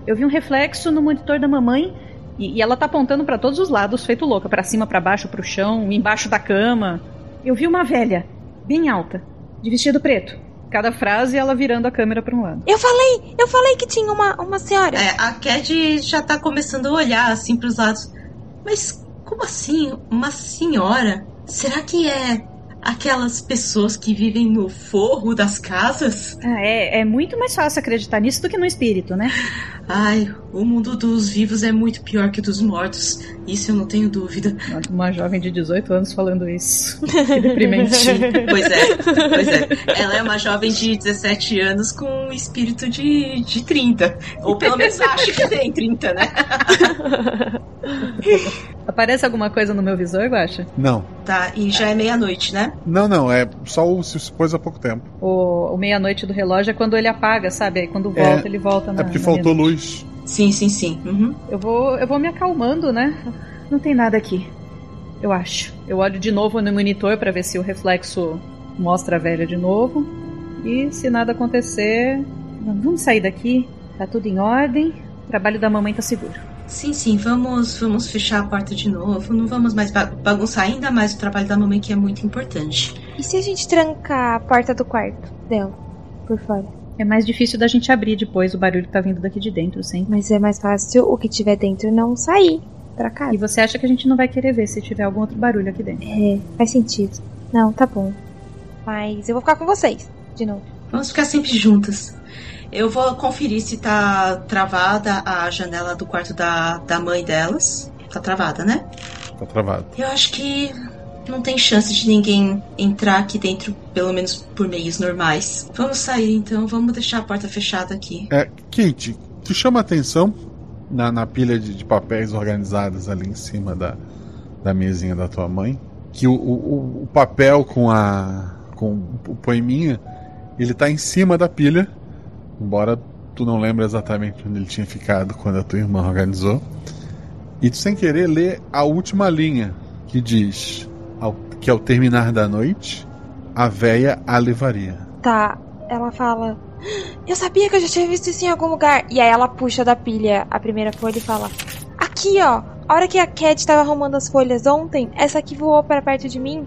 Eu vi um reflexo no monitor da mamãe e, e ela tá apontando para todos os lados, feito louca, para cima, para baixo, pro chão, embaixo da cama. Eu vi uma velha, bem alta, de vestido preto. Cada frase ela virando a câmera pra um lado. Eu falei, eu falei que tinha uma, uma senhora. É, a Cad já tá começando a olhar assim pros lados. Mas como assim? Uma senhora? Será que é aquelas pessoas que vivem no forro das casas? Ah, é, é muito mais fácil acreditar nisso do que no espírito, né? Ai, o mundo dos vivos é muito pior que o dos mortos. Isso eu não tenho dúvida. Uma jovem de 18 anos falando isso. Que deprimente. *laughs* Pois é, pois é. Ela é uma jovem de 17 anos com um espírito de, de 30. Ou pelo menos acho que tem 30, né? Aparece alguma coisa no meu visor, Guaxa? Não. Tá, e já é meia-noite, né? Não, não, é só o se pôs há pouco tempo. O, o meia-noite do relógio é quando ele apaga, sabe? Aí quando volta, É, ele volta na é porque na faltou luz. Sim, sim, sim. Uhum. Eu vou, eu vou me acalmando, né? Não tem nada aqui. Eu acho. Eu olho de novo no monitor pra ver se o reflexo mostra a velha de novo. E se nada acontecer, vamos sair daqui. Tá tudo em ordem. O trabalho da mamãe tá seguro. Sim, sim, vamos, vamos fechar a porta de novo. Não vamos mais ba- bagunçar ainda mais o trabalho da mamãe, que é muito importante. E se a gente trancar a porta do quarto dela por fora? É mais difícil da gente abrir depois, o barulho tá vindo daqui de dentro, sempre. Mas é mais fácil o que tiver dentro não sair pra casa. E você acha que a gente não vai querer ver se tiver algum outro barulho aqui dentro? É, faz sentido. Não, tá bom. Mas eu vou ficar com vocês, de novo. Vamos ficar sempre juntas. Eu vou conferir se tá travada a janela do quarto da, da mãe delas. Tá travada, né? Tá travado. Eu acho que não tem chance de ninguém entrar aqui dentro, pelo menos por meios normais. Vamos sair então, vamos deixar a porta fechada aqui. É, Kate, te chama a atenção na, na pilha de, de papéis organizados ali em cima da, da mesinha da tua mãe que o, o, o papel com a com o poeminha ele tá em cima da pilha, embora tu não lembre exatamente onde ele tinha ficado quando a tua irmã organizou. E tu sem querer lê a última linha que diz ao, que ao terminar da noite a véia a levaria. Tá, ela fala. Eu sabia que eu já tinha visto isso em algum lugar. E aí ela puxa da pilha a primeira folha e fala: Aqui, ó. A hora que a Cat tava arrumando as folhas ontem, essa aqui voou para perto de mim.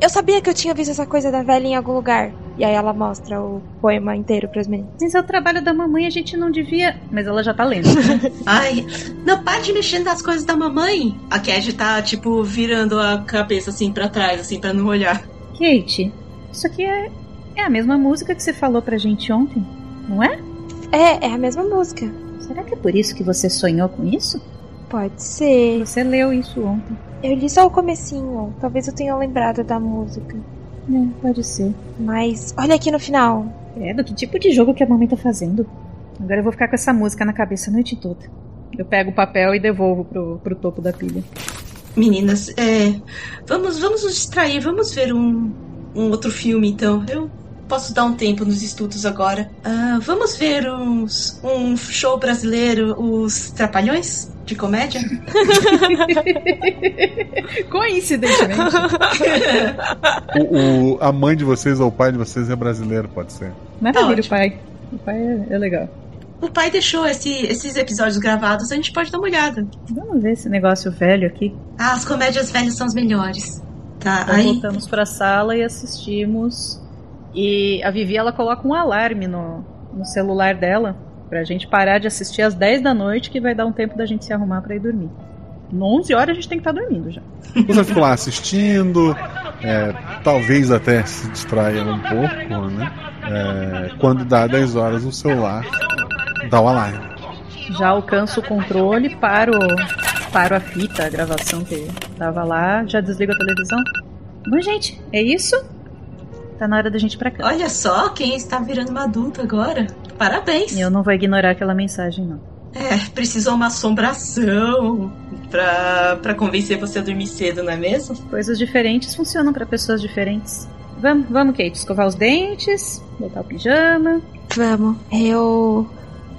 Eu sabia que eu tinha visto essa coisa da velha em algum lugar. E aí ela mostra o poema inteiro pras meninas. Mas é o trabalho da mamãe, a gente não devia. Mas ela já tá lendo. *laughs* Ai, não para de mexer nas coisas da mamãe. A Cad tá, tipo, virando a cabeça assim pra trás, assim, pra não olhar. Kate, isso aqui é, é a mesma música que você falou pra gente ontem, não é? É, é a mesma música. Será que é por isso que você sonhou com isso? Pode ser. Você leu isso ontem. Eu li só o comecinho. Talvez eu tenha lembrado da música. É, pode ser. Mas olha aqui no final. É, do que tipo de jogo que a mamãe tá fazendo? Agora eu vou ficar com essa música na cabeça a noite toda. Eu pego o papel e devolvo pro, pro topo da pilha. Meninas, é. Vamos, vamos nos distrair, vamos ver um, um outro filme então. Eu posso dar um tempo nos estudos agora. Ah, vamos ver uns, um show brasileiro, os Trapalhões de comédia? *laughs* Coincidentemente. O, o- a mãe de vocês ou o pai de vocês é brasileiro, pode ser. Maravilha, ótimo. o pai. O pai é, é legal. O pai deixou esse- esses episódios gravados, a gente pode dar uma olhada. Vamos ver esse negócio velho aqui. Ah, as comédias velhas são as melhores. Tá, Então aí. voltamos pra sala e assistimos. E a Vivi ela coloca um alarme no, no celular dela pra gente parar de assistir às 10 da noite, que vai dar um tempo da gente se arrumar pra ir dormir. 11 horas a gente tem que estar dormindo já. Você ficou lá assistindo, é, talvez até se distraia um pouco, né? É, quando dá 10 horas, o celular dá o alarme. Já alcanço o controle, paro, paro a fita, a gravação que tava lá, já desligo a televisão. Bom, gente, é isso? Tá na hora da gente ir pra casa. Olha só quem está virando uma adulta agora. Parabéns. Eu não vou ignorar aquela mensagem, não. É, precisou uma assombração pra, pra convencer você a dormir cedo, não é mesmo? Coisas diferentes funcionam pra pessoas diferentes. Vamos, vamos, Kate, escovar os dentes, botar o pijama. Vamos. Eu.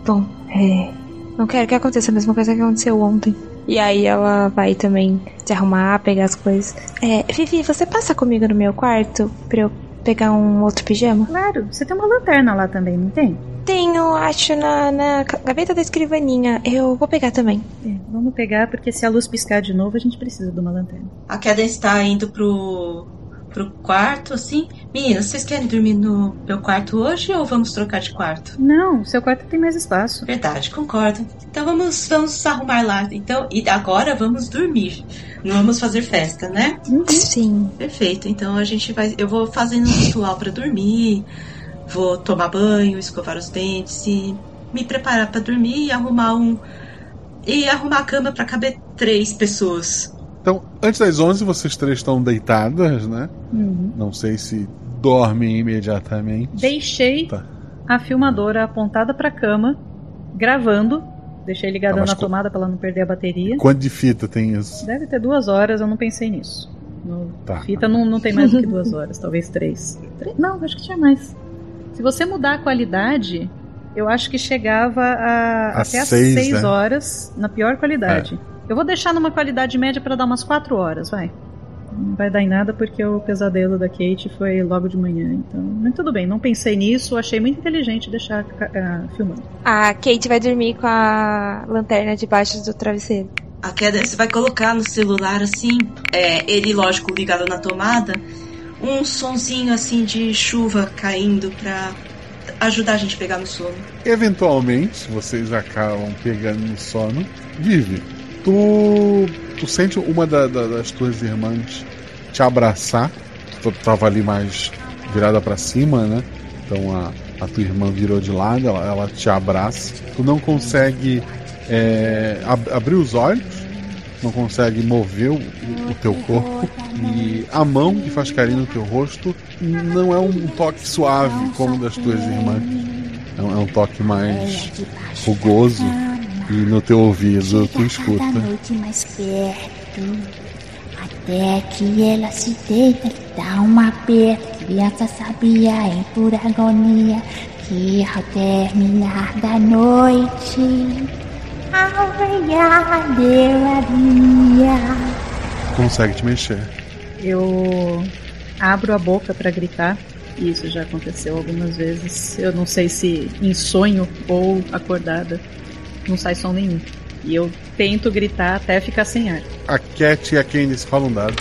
Bom, é. Não quero que aconteça a mesma coisa que aconteceu ontem. E aí ela vai também se arrumar, pegar as coisas. É, Vivi, você passa comigo no meu quarto pra eu pegar um outro pijama? Claro, você tem uma lanterna lá também, não tem? Tenho, acho, na, na gaveta da escrivaninha. Eu vou pegar também. É, vamos pegar, porque se a luz piscar de novo, a gente precisa de uma lanterna. A Cadence está indo pro, pro quarto, assim. Meninas, vocês querem dormir no meu quarto hoje ou vamos trocar de quarto? Não, seu quarto tem mais espaço. Verdade, concordo. Então vamos, vamos arrumar lá. Então, e agora vamos dormir. Não vamos fazer festa, né? Sim. Perfeito. Então a gente vai. Eu vou fazendo um ritual para dormir. Vou tomar banho, escovar os dentes e me preparar para dormir e arrumar um. E arrumar a cama para caber três pessoas. Então, antes das 11, vocês três estão deitadas, né? Uhum. Não sei se dormem imediatamente. Deixei Tá. a filmadora apontada pra cama, gravando. Deixei ligada mas na tomada pra ela não perder a bateria. Quanto de fita tem isso? Deve ter duas horas, eu não pensei nisso. No Tá. fita não, não tem mais do que duas *laughs* horas, talvez três. Tre- Não, acho que tinha mais. Se você mudar a qualidade, eu acho que chegava a, A até seis, seis né? É. horas na pior qualidade. Eu vou deixar numa qualidade média pra dar umas quatro horas, vai. Não vai dar em nada porque o pesadelo da Kate foi logo de manhã, então. Mas tudo bem, não pensei nisso, achei muito inteligente deixar ah, filmando. A Kate vai dormir com a lanterna debaixo do travesseiro. A queda você vai colocar no celular assim, é, ele lógico ligado na tomada, um sonzinho assim de chuva caindo pra ajudar a gente a pegar no sono. Eventualmente, vocês acabam pegando no sono. Vive, tu, tu sente uma da- da- das tuas irmãs te abraçar. Tu tava ali mais virada pra cima, né? Então a, a tua irmã virou de lado, ela, ela te abraça. Tu não consegue é, ab- abrir os olhos, não consegue mover o, o- teu corpo. E a mão que faz carinho no teu rosto não é um toque suave como o das tuas irmãs. É um, é um toque mais rugoso. E no teu ouvido tu escuta. Noite mais perto. Até que ela se deita e dá um aperto. Criança sabia em pura agonia que ao terminar da noite, ao raiar delaria. Consegue te mexer. Eu abro a boca pra gritar. Isso já aconteceu algumas vezes. Eu não sei se em sonho ou acordada. Não sai som nenhum. E eu tento gritar até ficar sem ar. A Cat e a Candice falam um dado.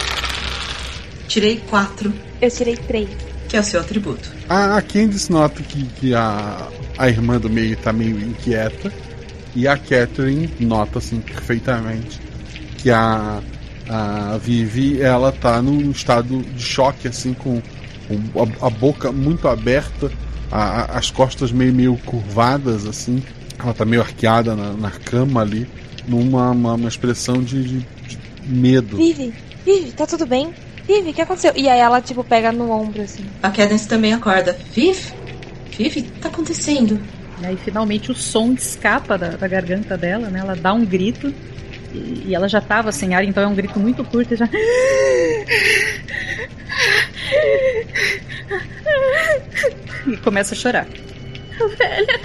Tirei quatro, Eu tirei três. que é o seu atributo. A, a Candice nota que, que a, a irmã do meio tá meio inquieta. E a Catherine nota assim perfeitamente que a, a Vivi ela tá num estado de choque, assim, com, com a, a boca muito aberta, a- as costas meio, meio curvadas, assim. Ela tá meio arqueada na, na cama ali, numa uma, uma expressão de, de- de medo. Vive, Vive, tá tudo bem? Vive, o que aconteceu? E aí ela, tipo, pega no ombro, assim. A Cadence também acorda. Vive? Vive? O que tá acontecendo? E aí finalmente o som escapa da, da garganta dela, né? Ela dá um grito. E, e ela já tava sem ar, então é um grito muito curto e já. *laughs* E começa a chorar. Velha,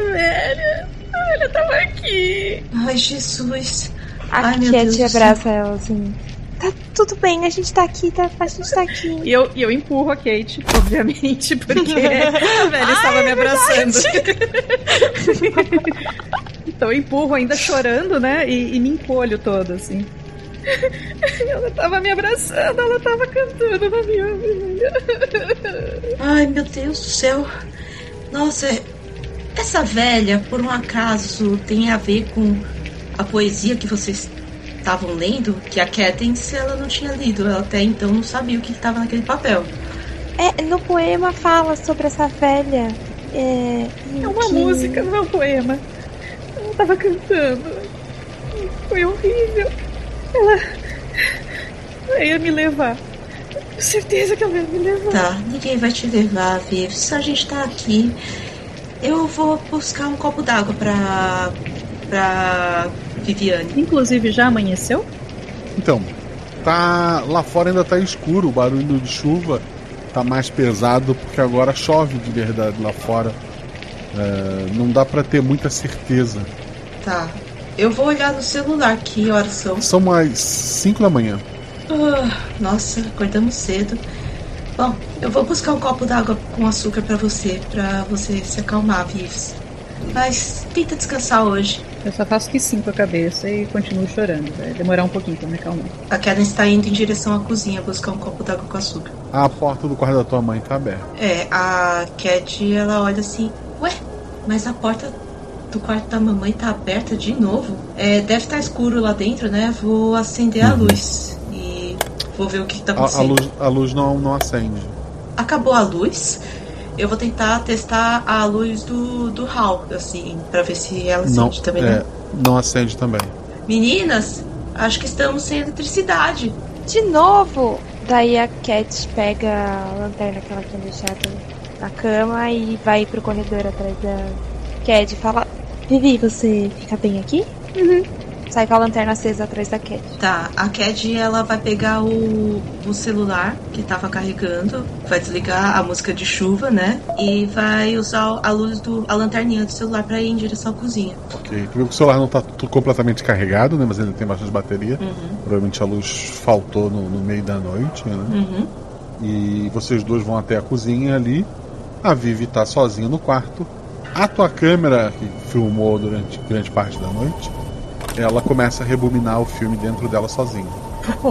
velha, a velha tava aqui. Ai, Jesus. A Ai, Cat abraça ela, assim. Tá tudo bem, a gente tá aqui, tá, a gente tá aqui. E eu, e eu empurro a Kate, obviamente, porque *laughs* a velha estava me abraçando. *laughs* então eu empurro ainda chorando, né? E, e me encolho todo, assim. *laughs* Ela tava me abraçando, ela tava cantando na minha orelha. Ai, meu Deus do céu. Nossa, essa velha, por um acaso, tem a ver com a poesia que vocês estavam lendo? Que a Cadence, ela não tinha lido. Ela até então não sabia o que estava naquele papel. É, no poema fala sobre essa velha. É, É uma que- música, não é um poema. Ela tava cantando. Foi horrível. Ela. Ela ia me levar. Tenho certeza que ela ia me levar. Tá, ninguém vai te levar, Viv. Se a gente tá aqui, eu vou buscar um copo d'água pra. pra. Viviane. Inclusive, já amanheceu? Então, tá lá fora ainda tá escuro, o barulho de chuva tá mais pesado porque agora chove de verdade lá fora. É, não dá pra ter muita certeza. Tá. Eu vou olhar no celular que horas são. São mais 5 da manhã. Ah, nossa, acordamos cedo. Bom, eu vou buscar um copo d'água com açúcar pra você, pra você se acalmar, Vives. Mas tenta descansar hoje. Eu só faço que sim com a cabeça e continuo chorando. Vai demorar um pouquinho pra me acalmar. A Karen está indo em direção à cozinha buscar um copo d'água com açúcar. A porta do quarto da tua mãe tá aberta. É, a Cat, ela olha assim, ué, mas a porta do quarto da mamãe tá aberta de novo? É, deve estar escuro lá dentro, né? Vou acender a luz vou ver o que, que tá A, a acontecendo. luz, a luz não, não acende. Acabou a luz. Eu vou tentar testar a luz do, do hall, assim, pra ver se ela Não, acende também, é, né? não acende também. Meninas, acho que estamos sem eletricidade. De novo! Daí a Cat pega a lanterna que ela tinha deixado na cama e vai pro corredor atrás da Cat e fala: Vivi, você fica bem aqui? Uhum. Sai com a lanterna acesa atrás da Cat. Tá, a Cad ela vai pegar o, o celular que tava carregando, vai desligar a música de chuva, né? E vai usar a luz do. a lanterninha do celular pra ir em direção à cozinha. Ok. Tu viu que o celular não tá completamente carregado, né? Mas ele tem bastante bateria. Uhum. Provavelmente a luz faltou no, no meio da noite, né? Uhum. E vocês dois vão até a cozinha ali. A Vivi tá sozinha no quarto. A tua câmera, que filmou durante grande parte da noite, ela começa a rebobinar o filme dentro dela sozinha. *laughs*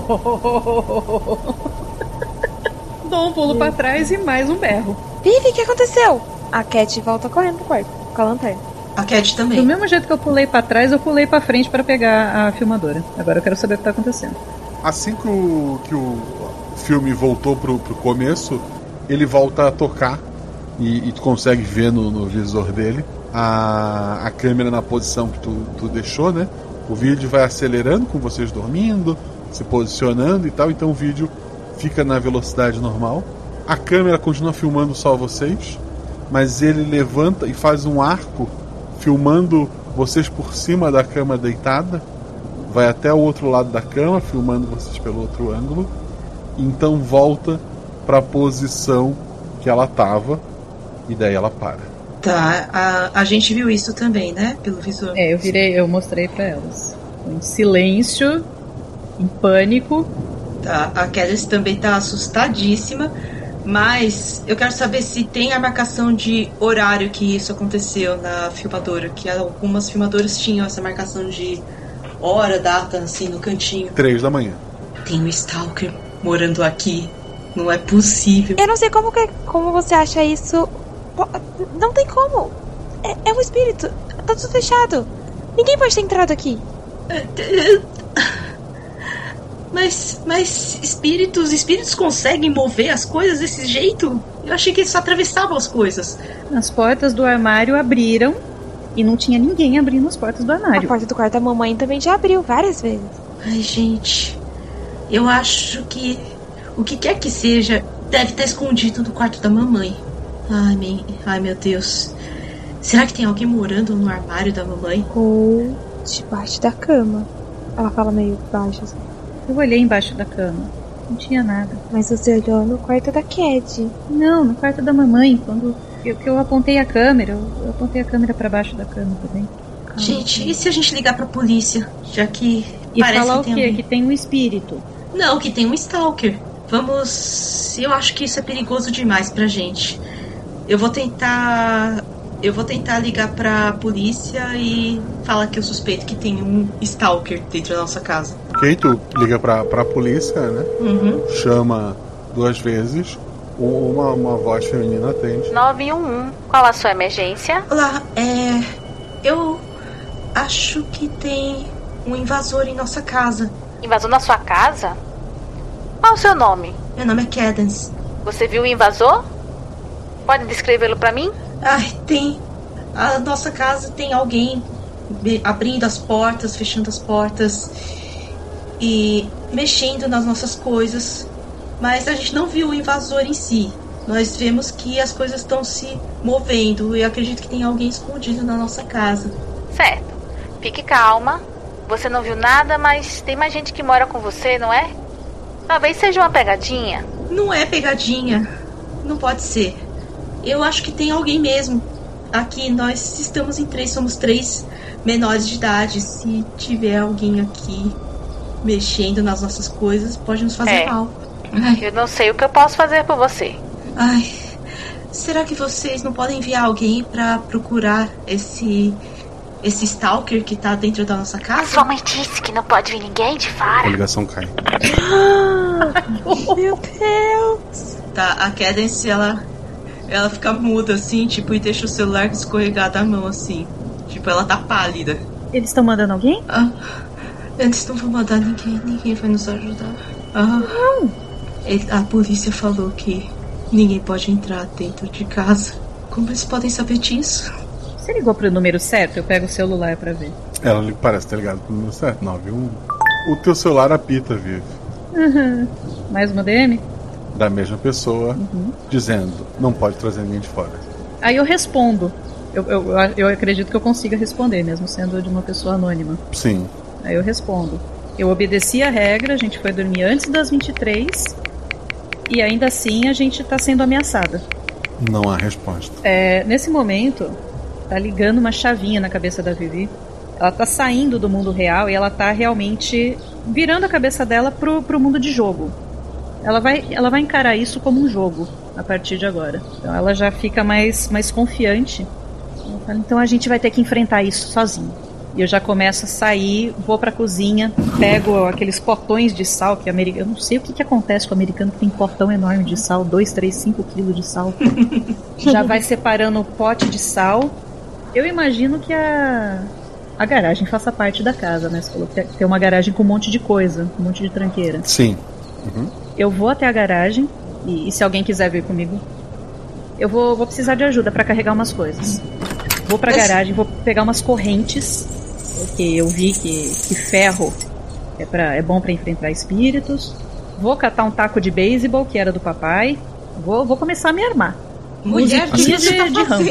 Dou um pulo pra trás e mais um berro. Vivi, o que aconteceu? A Cat volta correndo pro quarto com a lanterna. A Cat também. Do mesmo jeito que eu pulei pra trás, eu pulei pra frente pra pegar a filmadora. Agora eu quero saber o que tá acontecendo. Assim que o, que o filme voltou pro, pro começo, ele volta a tocar e, e tu consegue ver no, no visor dele a, a câmera na posição que tu, tu deixou, né? O vídeo vai acelerando com vocês dormindo, se posicionando e tal, então o vídeo fica na velocidade normal. A câmera continua filmando só vocês, mas ele levanta e faz um arco filmando vocês por cima da cama deitada vai até o outro lado da cama, filmando vocês pelo outro ângulo, então volta para a posição que ela tava, e daí ela para. Tá, a, a gente viu isso também, né? Pelo visor. É, eu virei, eu mostrei pra elas. Em silêncio, em pânico. Tá, a Candice também tá assustadíssima. Mas eu quero saber se tem a marcação de horário que isso aconteceu na filmadora. Que algumas filmadoras tinham essa marcação de hora, data, assim, no cantinho. Três da manhã. Tem um Stalker morando aqui. Não é possível. Eu não sei como, que, como você acha isso. Não tem como. É, é um espírito. Tá tudo fechado. Ninguém pode ter entrado aqui. Mas, mas espíritos, espíritos conseguem mover as coisas desse jeito? Eu achei que eles só atravessavam as coisas. As portas do armário abriram e não tinha ninguém abrindo as portas do A armário. porta do quarto da mamãe também já abriu várias vezes. Ai, gente. Eu acho que o que quer que seja deve estar escondido no quarto da mamãe. Ai, me... Ai, meu Deus. Será que tem alguém morando no armário da mamãe? Ou debaixo da cama. Ela fala meio baixo assim. Eu olhei embaixo da cama. Não tinha nada. Mas você olhou no quarto da Cad. Não, no quarto da mamãe, quando eu, que eu apontei a câmera, eu, eu apontei a câmera pra baixo da cama também. Gente, e se a gente ligar pra polícia? Já que E parece falar que o tem quê? alguém. Que tem um espírito. Não, que tem um Stalker. Vamos. Eu acho que isso é perigoso demais pra gente. Eu vou tentar. Eu vou tentar ligar pra polícia e falar que eu suspeito que tem um Stalker dentro da nossa casa. Ok, tu liga pra, pra polícia, né? Uhum. Chama duas vezes, uma, uma voz feminina atende. 911. Qual a sua emergência? Olá, é. Eu acho que tem um invasor em nossa casa. Invasor na sua casa? Qual o seu nome? Meu nome é Cadence. Você viu o invasor? Pode descrevê-lo pra mim? Ai, tem. A nossa casa tem alguém abrindo as portas, fechando as portas e mexendo nas nossas coisas. Mas a gente não viu o invasor em si. Nós vemos que as coisas estão se movendo e eu acredito que tem alguém escondido na nossa casa. Certo. Fique calma. Você não viu nada, mas tem mais gente que mora com você, não é? Talvez seja uma pegadinha. Não é pegadinha. Não pode ser. Eu acho que tem alguém mesmo. Aqui nós estamos em três, somos três menores de idade. Se tiver alguém aqui mexendo nas nossas coisas, pode nos fazer É. mal. Eu não sei o que eu posso fazer por você. Ai, será que vocês não podem enviar alguém pra procurar esse esse stalker que tá dentro da nossa casa? Sua mãe disse que não pode vir ninguém de A fora. ligação cai. *gasps* Meu Deus! Tá, a Cadence, ela, ela fica muda assim, tipo, e deixa o celular escorregar da mão assim. Tipo, ela tá pálida. Eles estão mandando alguém? Ah, eles não vão mandar ninguém, ninguém vai nos ajudar. Ah, ele- a polícia falou que ninguém pode entrar dentro de casa. Como eles podem saber disso? Você ligou pro número certo? Eu pego o celular pra ver. Ela li- parece ter ligado pro número certo, 91. O teu celular apita, Vivi. Uhum. Mais uma DM? Da mesma pessoa, dizendo: não pode trazer ninguém de fora. Aí eu respondo. Eu, eu, eu acredito que eu consiga responder, mesmo sendo de uma pessoa anônima. Sim. Aí eu respondo. Eu obedeci a regra, a gente foi dormir antes das 23 e ainda assim a gente tá sendo ameaçada. Não há resposta. É, nesse momento, tá ligando uma chavinha na cabeça da Vivi. Ela tá saindo do mundo real e ela tá realmente virando a cabeça dela pro, pro mundo de jogo. Ela vai, ela vai encarar isso como um jogo a partir de agora. Então ela já fica mais, mais confiante. Fala, então a gente vai ter que enfrentar isso sozinho. E eu já começo a sair, vou pra cozinha, pego aqueles potões de sal que americano. Eu não sei o que, que acontece com o americano que tem potão enorme de sal, 2, 3, 5 quilos de sal. *laughs* já vai separando o pote de sal. Eu imagino que a, a garagem faça parte da casa, né? Você falou que tem uma garagem com um monte de coisa, um monte de tranqueira. Sim. Uhum. Eu vou até a garagem e, e se alguém quiser vir comigo, eu vou, vou precisar de ajuda pra carregar umas coisas. Vou pra garagem, vou pegar umas correntes, porque eu vi que, que ferro é, pra, é bom pra enfrentar espíritos. Vou catar um taco de beisebol que era do papai. Vou, vou começar a me armar. Mulher, que você de, tá de Rambo.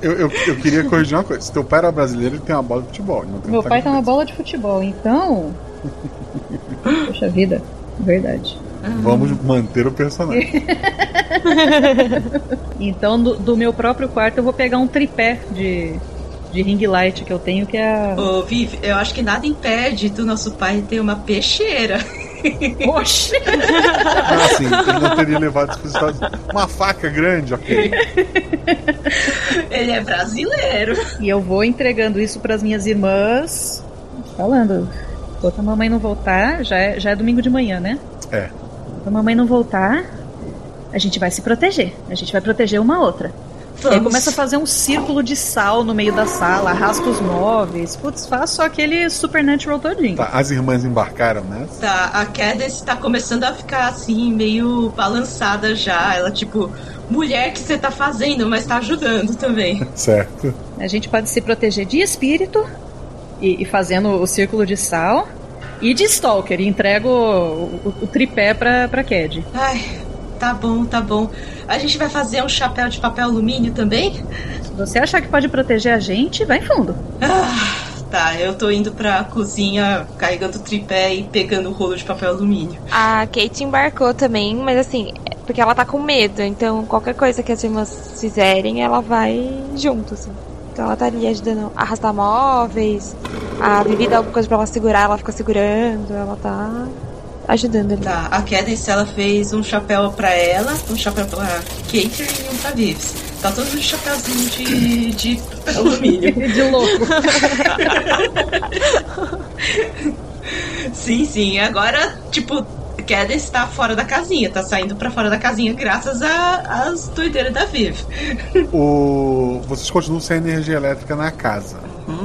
Eu, eu, eu queria corrigir uma coisa. Se teu pai era brasileiro, ele tem uma bola de futebol. ele Não tem Meu pai de tem uma bola de futebol, então. *laughs* Poxa vida, verdade. Vamos manter o personagem. *laughs* Então, do, do meu próprio quarto, eu vou pegar um tripé de, de ring light que eu tenho, que é. Ô, Viv, eu acho que nada impede do nosso pai ter uma peixeira. *laughs* Oxi! Ah, sim, ele não teria levado isso para os Estados Unidos. Uma faca grande, ok. Ele é brasileiro. E eu vou entregando isso pras minhas irmãs, falando. Enquanto a mamãe não voltar, já é, já é domingo de manhã, né? É. A mamãe não voltar, a gente vai se proteger. A gente vai proteger uma outra. E Vamos. começa a fazer um círculo de sal no meio da sala, arrasta os móveis. Putz, faço aquele supernatural todinho. Tá, as irmãs embarcaram nessa. Tá, a Cadence tá começando a ficar assim, meio balançada já. Ela, tipo, mulher que você tá fazendo, mas tá ajudando também. *laughs* Certo. A gente pode se proteger de espírito e, e fazendo o círculo de sal. E de Stalker, e entrego o, o- o tripé pra, pra Cad. Ai, tá bom, tá bom. A gente vai fazer um chapéu de papel alumínio também? Se você achar que pode proteger a gente, vai fundo. Ah, tá, eu tô indo pra cozinha carregando o tripé e pegando o rolo de papel alumínio. A Kate embarcou também, mas assim, é porque ela tá com medo, então qualquer coisa que as irmãs fizerem, ela vai junto, assim. Então ela estaria ajudando a arrastar móveis, a Vivi dá alguma coisa pra ela segurar, ela fica segurando, ela tá ajudando ali. Tá, a Cadence ela fez um chapéu pra ela, um chapéu pra Kate e um pra Vives. Tá todo de chapéuzinho de, de *laughs* alumínio. *laughs* de louco. *laughs* sim, sim. Agora, tipo, Cadence tá fora da casinha, tá saindo pra fora da casinha graças às doideiras da Viv. *laughs* O... Vocês continuam sem energia elétrica na casa.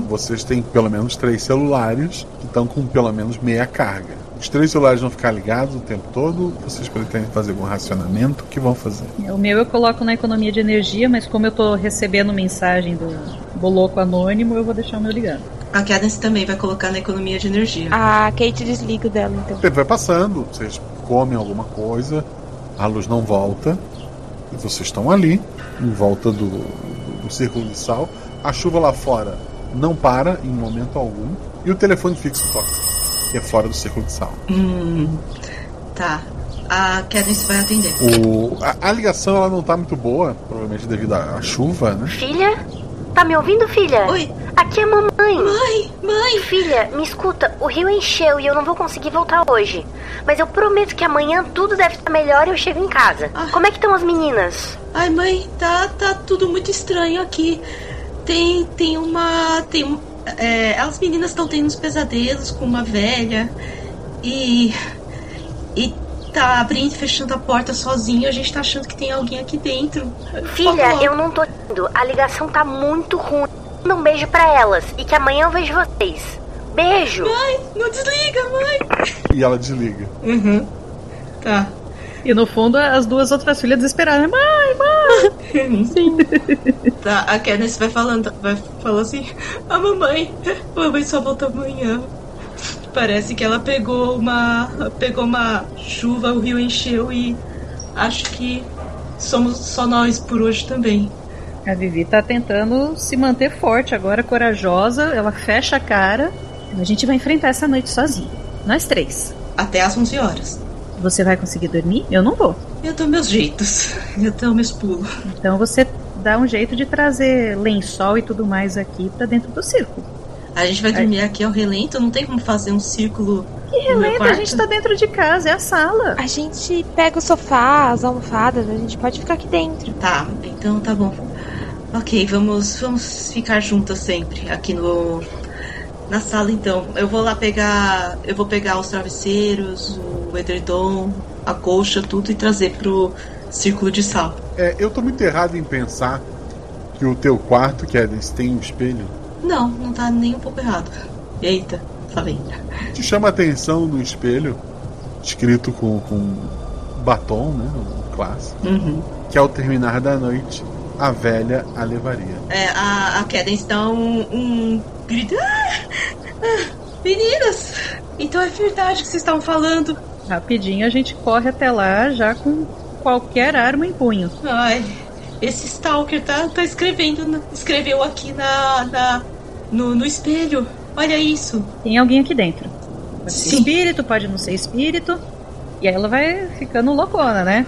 Vocês têm pelo menos três celulares que estão com pelo menos meia carga. Os três celulares vão ficar ligados o tempo todo? Vocês pretendem fazer algum racionamento? O que vão fazer? O meu eu coloco na economia de energia, mas como eu tô recebendo mensagem do, do louco anônimo, eu vou deixar o meu ligado. A Cadence também vai colocar na economia de energia. A Kate desliga o dela, então. O tempo vai passando, vocês comem alguma coisa, a luz não volta, e vocês estão ali, em volta do, do, do círculo de sal. A chuva lá fora não para em momento algum, e o telefone fixo toca, que é fora do círculo de sal. Hum, tá. A Cadence vai atender. O, a, a ligação ela não tá muito boa, provavelmente devido à, à chuva, né? Filha? Tá me ouvindo, filha? Oi. Aqui é a mamãe. Mãe, mãe. Filha, me escuta, o rio encheu e eu não vou conseguir voltar hoje. Mas eu prometo que amanhã tudo deve estar melhor e eu chego em casa. Como é que estão as meninas? Ai, mãe, tá, tá tudo muito estranho aqui. Tem, tem uma, tem, é, as meninas estão tendo uns pesadelos com uma velha e. e tá abrindo e fechando a porta sozinho. A gente tá achando que tem alguém aqui dentro. Filha, eu não tô indo. A ligação tá muito ruim. Manda um beijo pra elas e que amanhã eu vejo vocês. Beijo! Mãe, não desliga, mãe! E ela desliga. Uhum. Tá. E no fundo, as duas outras filhas desesperadas. Mãe, mãe! *laughs* Sim. tá, a Candice vai falando, vai falar assim: A mamãe, a mamãe só volta amanhã. Parece que ela pegou uma. pegou uma chuva, o rio encheu e acho que somos só nós por hoje também. A Vivi tá tentando se manter forte agora, corajosa. Ela fecha a cara. A gente vai enfrentar essa noite sozinha. Nós três. Até às 11 horas. Você vai conseguir dormir? Eu não vou. Eu dou meus jeitos. Eu dou meus pulos. Então você dá um jeito de trazer lençol e tudo mais aqui pra dentro do círculo. A gente vai dormir aqui ao relento, não tem como fazer um círculo. Que relento? A gente tá dentro de casa, é a sala. A gente pega o sofá, as almofadas, a gente pode ficar aqui dentro. Tá, então tá bom. Ok, vamos, vamos ficar juntas sempre aqui no na sala então. Eu vou lá pegar, eu vou pegar os travesseiros, o edredom, a colcha, tudo e trazer pro círculo de sal. É, eu tô muito errado em pensar que o teu quarto, Cadence, tem um espelho. Não, não tá nem um pouco errado. Eita, falei. Te chama a atenção no espelho, escrito com, com batom, né? Clássico. Uhum. Que ao terminar da noite, a velha a levaria. É, a, a Cadence dá um, um grito. Ah, ah, meninas! Então é verdade que vocês estavam falando. Rapidinho a gente corre até lá já com qualquer arma em punho. Ai, esse Stalker tá, tá escrevendo, escreveu aqui na, na no, no espelho. Olha isso. Tem alguém aqui dentro. Pode ser espírito, pode não ser espírito. E aí ela vai ficando loucona, né?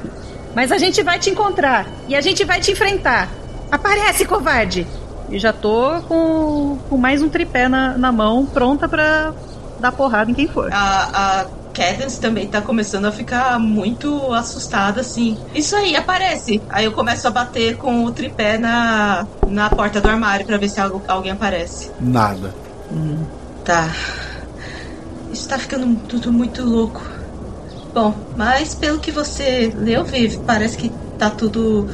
Mas a gente vai te encontrar. E a gente vai te enfrentar. Aparece, covarde! E já tô com, com mais um tripé na, na mão, pronta pra dar porrada em quem for. A, a Cadence também tá começando a ficar muito assustada, assim. Isso aí, aparece. Aí eu começo a bater com o tripé na, na porta do armário pra ver se algo, alguém aparece. Nada. Tá. Isso tá ficando tudo muito louco. Bom, mas pelo que você leu, Viv, parece que tá tudo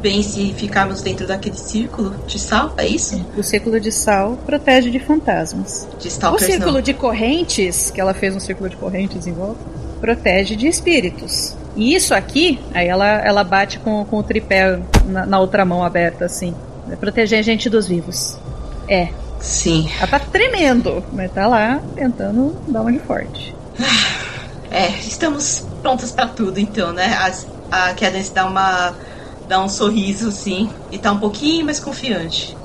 bem se ficarmos dentro daquele círculo de sal, é isso? O círculo de sal protege de fantasmas. De O stalkers círculo não. de correntes, que ela fez um círculo de correntes em volta, protege de espíritos. E isso aqui, aí ela, ela bate com, com o tripé na, na outra mão aberta, assim. Vai proteger a gente dos vivos. É. Sim. Ela tá tremendo, mas tá lá tentando dar uma de forte. *sighs* É, estamos prontas pra tudo então, né? As- a Cadence dá uma dá um sorriso assim e tá um pouquinho mais confiante.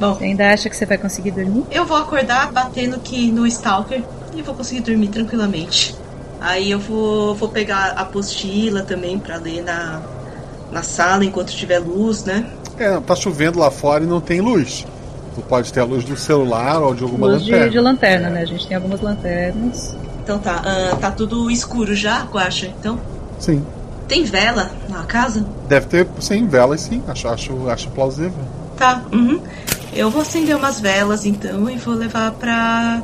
Bom, Você ainda acha que você vai conseguir dormir? eu vou acordar batendo aqui no Stalker e vou conseguir dormir tranquilamente. Aí eu vou, vou pegar a apostila também pra ler na, na sala enquanto tiver luz, né? É, tá chovendo lá fora e não tem luz. Tu pode ter a luz do celular ou de alguma Luz de, lanterna. de lanterna, né? A gente tem algumas lanternas. Então tá, ah, tá tudo escuro já, Guaxa? Então, Sim. tem vela na casa? Deve ter, sim, velas, sim. Acho, acho, acho plausível. Tá, uhum. Eu vou acender umas velas então e vou levar pra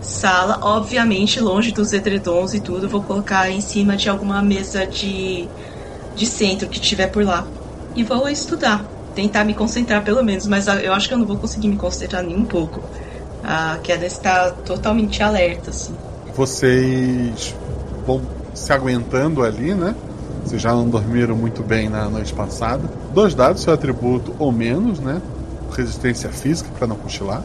sala, obviamente longe dos edredons e tudo. Vou colocar em cima de alguma mesa de, de centro que tiver por lá. E vou estudar. Tentar me concentrar pelo menos, mas eu acho que eu não vou conseguir me concentrar nem um pouco. A Cadence está totalmente alerta, assim. Vocês vão se aguentando ali, né? Vocês já não dormiram muito bem na noite passada. Dois dados, seu atributo ou menos, né? Resistência física pra não cochilar.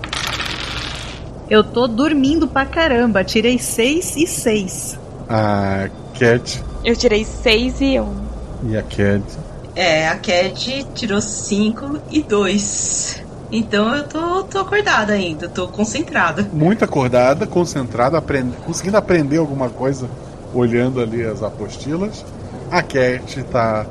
Eu tô dormindo pra caramba. Tirei 6 e 6. A Cat Eu tirei 6 e 1. e a Cad. É, a Cat tirou 5 e 2. Então eu tô, tô acordada ainda, tô concentrada. Muito acordada, concentrada, aprend... conseguindo aprender alguma coisa olhando ali as apostilas. A Cat tá,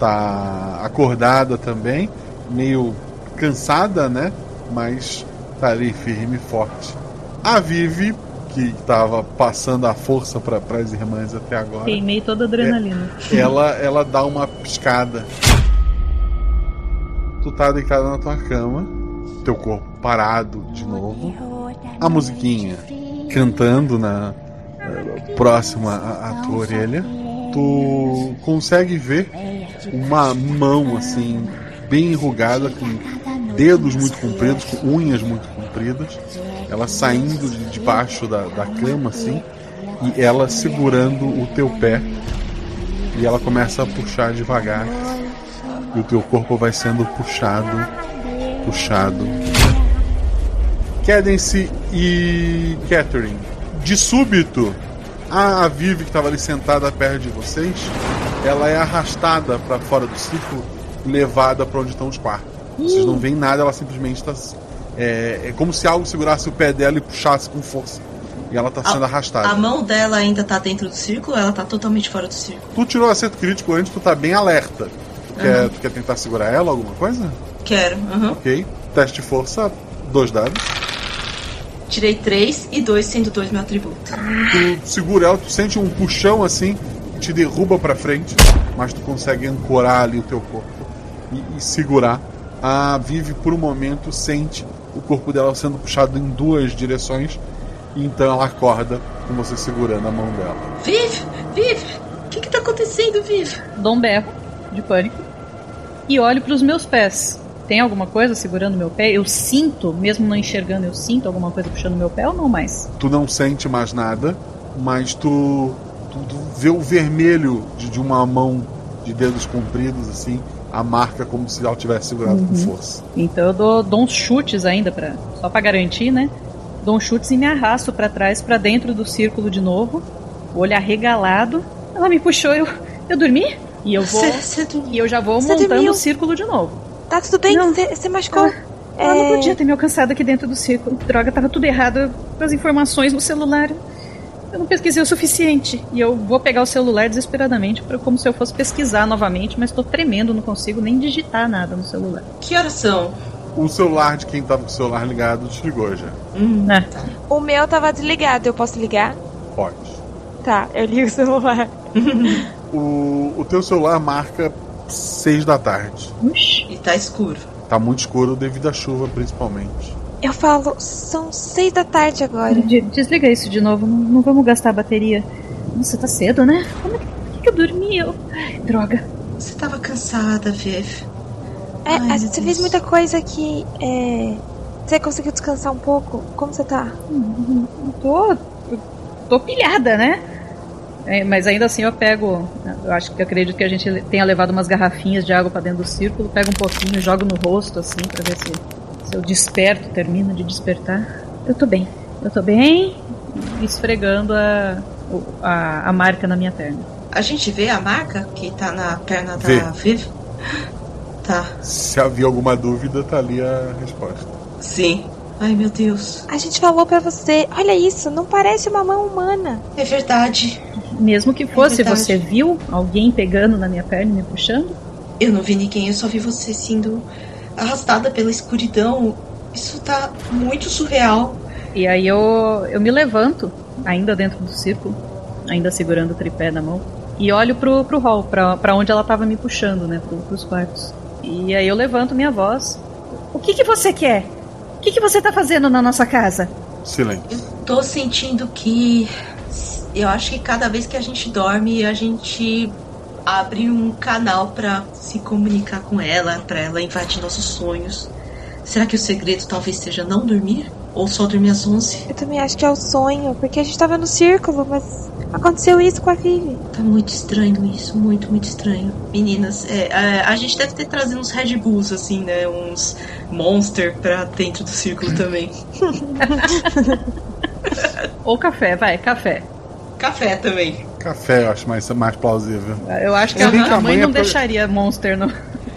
tá acordada também, meio cansada, né? Mas tá ali firme e forte. A Vivi, que tava passando a força para as irmãs até agora, Queimei toda a adrenalina. ela, ela dá uma piscada. Tu tá deitada na tua cama, teu corpo parado de novo. A musiquinha cantando na eh, próxima à, tua orelha. Tu consegue ver uma mão assim, bem enrugada, com dedos muito compridos, com unhas muito compridas. Ela saindo de debaixo da, da cama, assim, e ela segurando o teu pé. E ela começa a puxar devagar. E o teu corpo vai sendo puxado, puxado. Cadence e Catherine. De súbito, a Vivi que estava ali sentada perto de vocês, ela é arrastada para fora do círculo, levada para onde estão os quartos. Vocês não veem nada, ela simplesmente está. É, é como se algo segurasse o pé dela e puxasse com força. E ela está sendo arrastada. A mão dela ainda tá dentro do círculo ela tá totalmente fora do círculo? Tu tirou acerto crítico antes, tu tá bem alerta. Tu, quer, Uhum. tu quer tentar segurar ela, alguma coisa? Quero. uhum. Ok. Teste de força, dois dados. Tirei três e dois, sendo dois meu atributo. Tu segura ela, tu sente um puxão assim, te derruba pra frente, mas tu consegue ancorar ali o teu corpo e, e segurar. A Vivi, por um momento, sente o corpo dela sendo puxado em duas direções, e então ela acorda com você segurando a mão dela. Vive! Vive! O que que tá acontecendo, Vive? Dou um berro de pânico e olho para os meus pés. Tem alguma coisa segurando meu pé? Eu sinto, mesmo não enxergando, eu sinto alguma coisa puxando meu pé ou não mais? Tu não sente mais nada, mas tu, tu, tu vê o vermelho de, de uma mão de dedos compridos, assim, a marca como se ela tivesse segurado com Uhum. força. Então eu dou, dou uns chutes ainda para só para garantir, né? Dou uns chutes e me arrasto para trás, para dentro do círculo de novo, o olho arregalado. Ela me puxou, eu eu dormi e eu vou e eu já vou montando dormiu? o círculo de novo. Tá tudo bem? Você machucou? Ela não É. podia ter me alcançado aqui dentro do círculo. Droga, tava tudo errado com as informações no celular. Eu não pesquisei o suficiente. E eu vou pegar o celular desesperadamente, pra- como se eu fosse pesquisar novamente, mas tô tremendo, não consigo nem digitar nada no celular. Que horas são? O celular de quem tava com o celular ligado desligou já. Hum, É. O meu tava desligado, eu posso ligar? Pode. Tá, eu ligo o celular. *laughs* O, o teu celular marca 6 da tarde. E tá escuro. Tá muito escuro devido à chuva, principalmente. Eu falo, são seis da tarde agora. De- desliga isso de novo, não, não vamos gastar a bateria. Nossa, tá cedo, né? Como é que, por que que eu dormi? Eu... Ai, droga. Você tava cansada, Vive. É, Ai, meu você fez Deus. muita coisa aqui. É... Você conseguiu descansar um pouco? Como você tá? Tô, tô pilhada, né? É, mas ainda assim eu pego. Eu acho que eu acredito que a gente tenha levado umas garrafinhas de água pra dentro do círculo, pego um pouquinho, jogo no rosto, assim, pra ver se, se eu desperto, termino de despertar. Eu tô bem. Eu tô bem, esfregando a, a, a marca na minha perna. A gente vê a marca que tá na perna Vê. da Vive? Tá. Se havia alguma dúvida, tá ali a resposta. Sim. Ai, meu Deus. A gente falou pra você, olha isso, não parece uma mão humana. É verdade. Mesmo que fosse, verdade. você viu alguém pegando na minha perna e me puxando? Eu não vi ninguém, eu só vi você sendo arrastada pela escuridão. Isso tá muito surreal. E aí eu, eu me levanto, ainda dentro do círculo, ainda segurando o tripé na mão, e olho pro, pro hall, pra, pra onde ela tava me puxando, né, pro, pros quartos. E aí eu levanto minha voz. O que que você quer? O que que você tá fazendo na nossa casa? Silêncio. Tô sentindo que. Eu acho que cada vez que a gente dorme, a gente abre um canal pra se comunicar com ela, pra ela invadir nossos sonhos. Será que o segredo talvez seja não dormir? Ou só dormir às 11? Eu também acho que é o sonho, porque a gente tava no círculo, mas aconteceu isso com a Vivi. Tá muito estranho isso, muito, muito estranho. Meninas, é, a, a gente deve ter trazido uns Red Bulls, assim, né? Uns Monster pra dentro do círculo também. *laughs* Ou café, vai, café. Café também. Café eu acho mais, mais plausível. Eu acho que a, bem que a mãe não é pro- deixaria Monster no.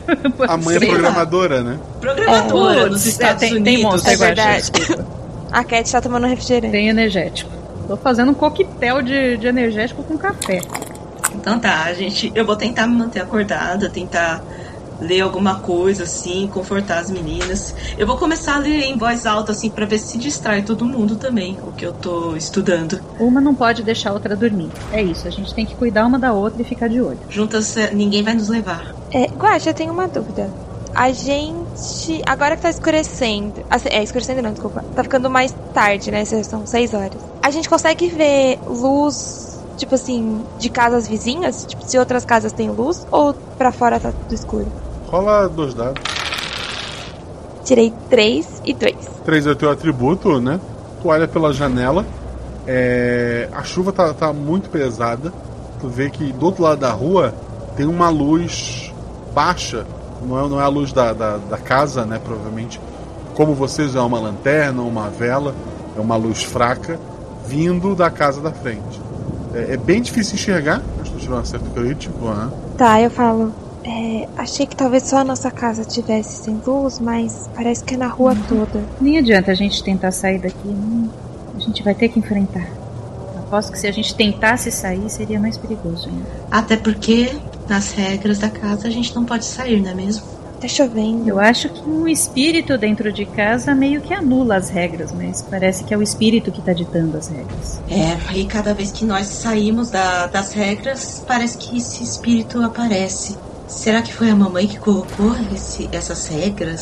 *laughs* A mãe é programadora, né? Programadora Putz, nos é, Estados tem, Unidos. Tem Monster, É verdade. A Cat tá tomando refrigerante. Tem energético. Tô fazendo um coquetel de, de energético com café. Então tá, a gente. Eu vou tentar me manter acordada, tentar ler alguma coisa, assim, confortar as meninas. Eu vou começar a ler em voz alta, assim, pra ver se distrai todo mundo também, o que eu tô estudando. Uma não pode deixar a outra dormir. É isso, a gente tem que cuidar uma da outra e ficar de olho. Juntas, ninguém vai nos levar. É, Guaxa, eu tenho uma dúvida. A gente. Agora que tá escurecendo. assim, É, escurecendo não, desculpa. Tá ficando mais tarde, né? São seis horas. A gente consegue ver luz, tipo assim, de casas vizinhas? Tipo, se outras casas têm luz? Ou pra fora tá tudo escuro? Rola dois dados. Tirei três e dois. Três é o teu atributo, né? Tu olha pela janela. é, A chuva tá, tá muito pesada. Tu vê que do outro lado da rua tem uma luz baixa. Não é, não é a luz da, da, da casa, né? Provavelmente. Como vocês, é uma lanterna, uma vela. É uma luz fraca vindo da casa da frente. É, é bem difícil enxergar. Acho que tu tirou um acerto crítico, né? Tá, eu falo. É, achei que talvez só a nossa casa tivesse sem luz, mas parece que é na rua toda. Nem adianta a gente tentar sair daqui. não. A gente vai ter que enfrentar. Aposto que se a gente tentasse sair, seria mais perigoso ainda. Até porque, nas regras da casa, a gente não pode sair, não é mesmo? Tá chovendo. Eu acho que um espírito dentro de casa meio que anula as regras, mas parece que é o espírito que tá ditando as regras. É, e cada vez que nós saímos da- das regras, parece que esse espírito aparece. Será que foi a mamãe que colocou esse- essas regras?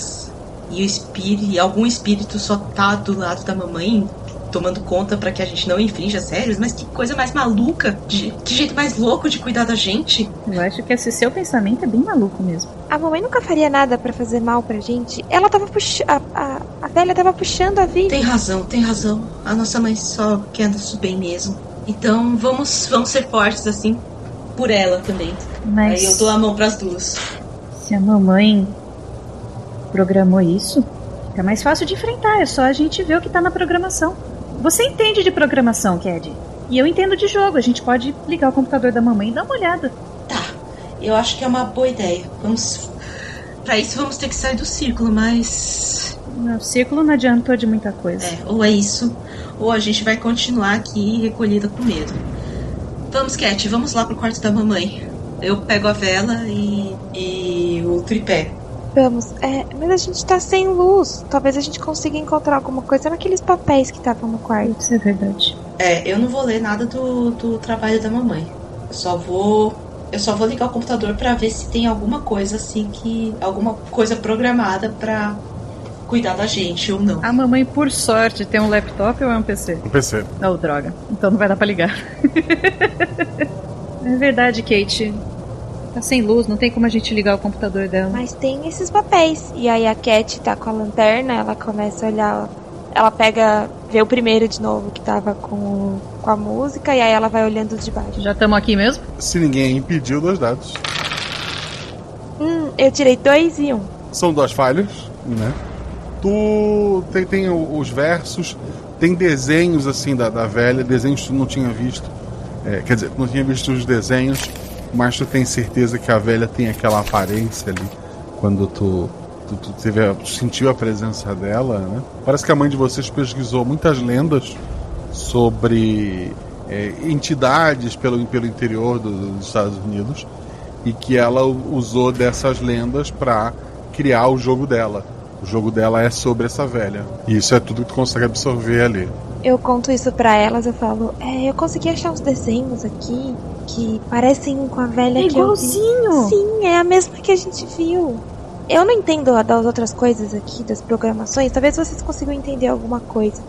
E o espírito, e algum espírito só tá do lado da mamãe, tomando conta pra que a gente não infrinja as regras? Mas que coisa mais maluca! De, que jeito mais louco de cuidar da gente! Eu acho que esse seu pensamento é bem maluco mesmo. A mamãe nunca faria nada pra fazer mal pra gente. Ela tava puxando. A, a, a velha tava puxando a vida. Tem razão, tem razão. A nossa mãe só quer nosso bem mesmo. Então vamos, vamos ser fortes assim por ela também. Mas- Aí eu dou a mão pras duas. Se a mamãe programou isso, fica mais fácil de enfrentar. É só a gente ver o que tá na programação. Você entende de programação, Ked? E eu entendo de jogo. A gente pode ligar o computador da mamãe e dar uma olhada. Eu acho que é uma boa ideia. Vamos. Pra isso vamos ter que sair do círculo, mas. O círculo não adiantou de muita coisa. É, ou é isso, ou a gente vai continuar aqui recolhida com medo. Vamos, Cat, vamos lá pro quarto da mamãe. Eu pego a vela e. e o tripé. Vamos, é, mas a gente tá sem luz. Talvez a gente consiga encontrar alguma coisa naqueles papéis que estavam no quarto. Isso é verdade. É, eu não vou ler nada do, do trabalho da mamãe. Eu só vou. Eu só vou ligar o computador pra ver se tem alguma coisa assim que. alguma coisa programada pra cuidar da gente ou não. A mamãe, por sorte, tem um laptop ou é um PC? Um PC. Oh, droga. Então não vai dar pra ligar. *laughs* é verdade, Kate. Tá sem luz, não tem como a gente ligar o computador dela. Mas tem esses papéis. E aí a Cat tá com a lanterna, ela começa a olhar. Ela pega, vê o primeiro de novo que tava com, com a música, e aí ela vai olhando os de baixo. Já estamos aqui mesmo? Se ninguém impediu, dois dados. Hum, eu tirei dois e um. São duas falhas, né? Tu tem, tem os versos, tem desenhos assim da, da velha, desenhos que tu não tinha visto. É, quer dizer, tu não tinha visto os desenhos, mas tu tem certeza que a velha tem aquela aparência ali quando tu, tu, tu teve a- tu sentiu a presença dela, né? Parece que a mãe de vocês pesquisou muitas lendas sobre é, entidades pelo, pelo interior do- dos Estados Unidos e que ela usou dessas lendas para criar o jogo dela. O jogo dela é sobre essa velha. E isso é tudo que tu consegue absorver ali. Eu conto isso pra elas, eu falo, é, eu consegui achar uns desenhos aqui que parecem com a velha É que eu vi. igualzinho. Sim, é a mesma que a gente viu. Eu não entendo a das outras coisas aqui, das programações, talvez vocês consigam entender alguma coisa.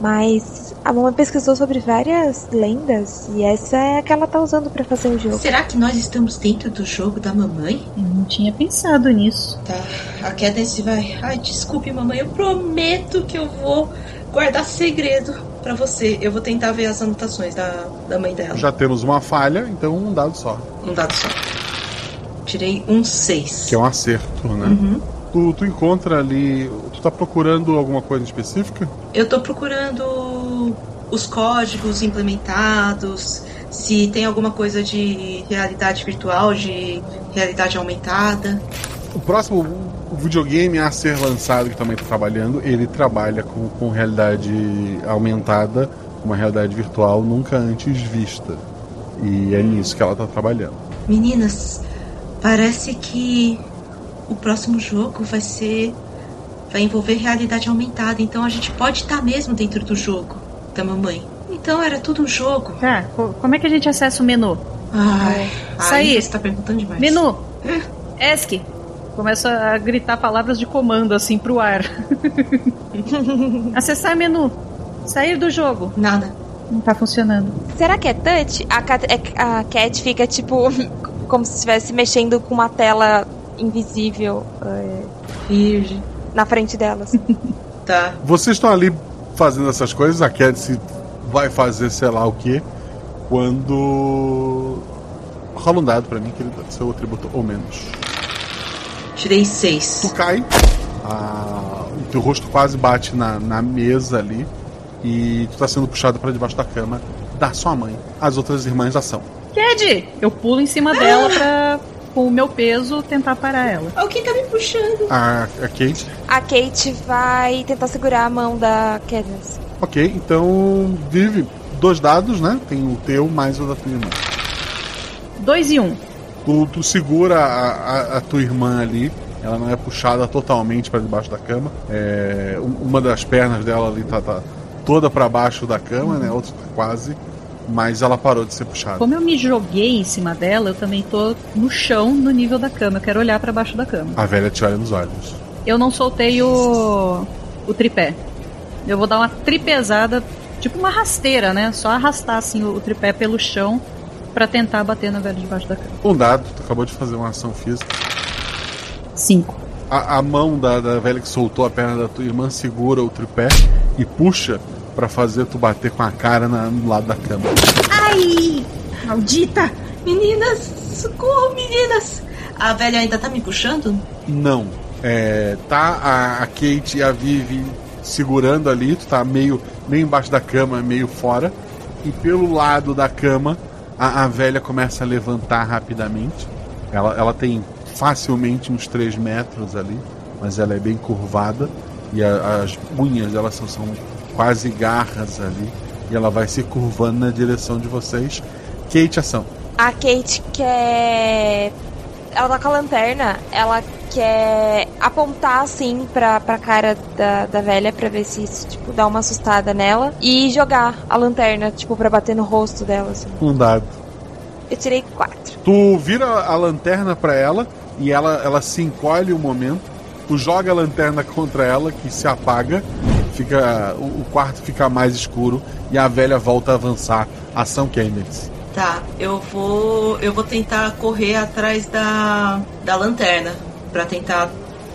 Mas a mamãe pesquisou sobre várias lendas e essa é a que ela tá usando pra fazer o jogo. Será que nós estamos dentro do jogo da mamãe? Eu não tinha pensado nisso. Tá, a Cadence vai. Ai, desculpe, mamãe, eu prometo que eu vou guardar segredo pra você. Eu vou tentar ver as anotações da, da mãe dela. Já temos uma falha, então um dado só. Um dado só. Tirei um 6. Que é um acerto, né? Uhum. Tu, tu encontra ali. Tu tá procurando alguma coisa específica? Eu tô procurando os códigos implementados, se tem alguma coisa de realidade virtual, de realidade aumentada. O próximo videogame a ser lançado que também está trabalhando, ele trabalha com, com realidade aumentada, uma realidade virtual nunca antes vista. E é nisso que ela está trabalhando. Meninas, parece que o próximo jogo vai ser. vai envolver realidade aumentada, então a gente pode estar mesmo dentro do jogo da mamãe. Então era tudo um jogo. Tá, co- como é que a gente acessa o menu? Ai, Isso aí. Você tá perguntando demais. Menu! ESC! Começo a gritar palavras de comando assim pro ar. *laughs* Acessar menu. Sair do jogo. Nada. Não tá funcionando. Será que é touch? A Cat, é- a Cat fica tipo *laughs* como se estivesse mexendo com uma tela invisível é, Virgem. na frente delas. Tá. Vocês estão ali fazendo essas coisas, a Cadence vai fazer sei lá o que, quando. Rola um dado pra mim, que ele seu atributo ou menos. Tirei seis. Tu cai, a- o teu rosto quase bate na, na mesa ali, e tu tá sendo puxado pra debaixo da cama da sua mãe. As outras irmãs já são. Ked! Eu pulo em cima dela pra, com o meu peso, tentar parar ela. Alguém tá me puxando. A, a Kate. A Kate vai tentar segurar a mão da Cadence. Ok, então vive dois dados, né? Tem o teu mais o da tua irmã. Dois e um. Tu, tu segura a, a- a tua irmã ali, ela não é puxada totalmente para debaixo da cama. É, um- uma das pernas dela ali tá, tá toda para baixo da cama, né? Outra tá quase, mas ela parou de ser puxada. Como eu me joguei em cima dela, eu também tô no chão, no nível da cama. Eu quero olhar pra baixo da cama. A velha te olha nos olhos. Eu não soltei o, o tripé. Eu vou dar uma tripesada, tipo uma rasteira, né? Só arrastar assim o, o tripé pelo chão pra tentar bater na velha debaixo da cama. Um dado, tu acabou de fazer uma ação física. Cinco. A, a mão da, da velha que soltou a perna da tua irmã segura o tripé e puxa para fazer tu bater com a cara na- no lado da cama. Ai! Maldita! Meninas! Socorro, meninas! A velha ainda tá me puxando? Não. É, tá a, a Kate e a Vivi segurando ali, tu tá meio, meio embaixo da cama, meio fora. E pelo lado da cama, a, a velha começa a levantar rapidamente. Ela, ela tem facilmente uns 3 metros ali, mas ela é bem curvada. E a- as unhas dela são, são quase garras ali. E ela vai se curvando na direção de vocês. Kate, ação. A Kate quer. Ela tá com a lanterna, ela quer apontar assim pra, pra cara da, da velha pra ver se isso, tipo, dá uma assustada nela. E jogar a lanterna, tipo, pra bater no rosto dela, assim. Um dado. Eu tirei quatro. Tu vira a lanterna pra ela e ela, ela se encolhe um momento. Tu joga a lanterna contra ela, que se apaga. Fica, o, o quarto fica mais escuro e a velha volta a avançar. Ação Candace. Tá, eu vou. Eu vou tentar correr atrás da. da lanterna. Pra tentar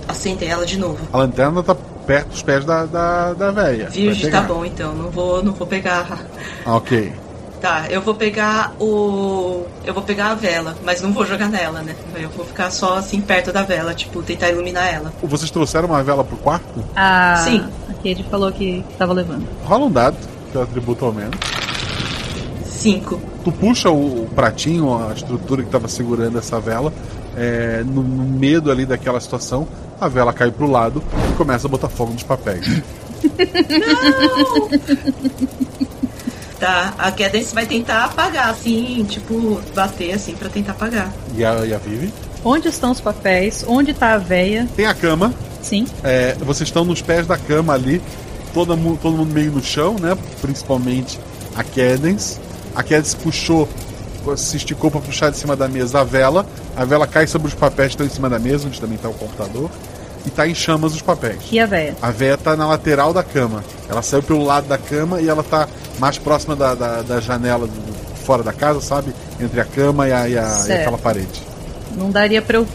acender ela de novo. A lanterna tá perto dos pés da, da, da velha. Virgem, tá bom então. Não vou, não vou pegar. Ah, Ok. Tá, eu vou pegar o. Eu vou pegar a vela, mas não vou jogar nela, né? Eu vou ficar só assim perto da vela, tipo, tentar iluminar ela. Vocês trouxeram uma vela pro quarto? A, Sim. A Kate falou que tava levando. Rola um dado, que é o atributo ao menos. Cinco. Tu puxa o, o pratinho, a estrutura que tava segurando essa vela. é, no, no medo ali daquela situação, a vela cai pro lado e começa a botar fogo nos papéis. *laughs* Tá, a Cadence vai tentar apagar, assim, tipo, bater assim pra tentar apagar. E a, e a Vivi? Onde estão os papéis? Onde tá a véia? Tem a cama. Sim. É, vocês estão nos pés da cama ali, todo, mu- todo mundo meio no chão, né? Principalmente a Cadence. A Cadence puxou, se esticou para puxar de cima da mesa a vela. A vela cai sobre os papéis que estão em cima da mesa, onde também está o computador. E tá em chamas os papéis. E a véia? A véia tá na lateral da cama. Ela saiu pelo lado da cama e ela tá mais próxima da, da, da janela do- do- fora da casa, sabe? Entre a cama e, a, e, a- e aquela parede. Não daria pra eu,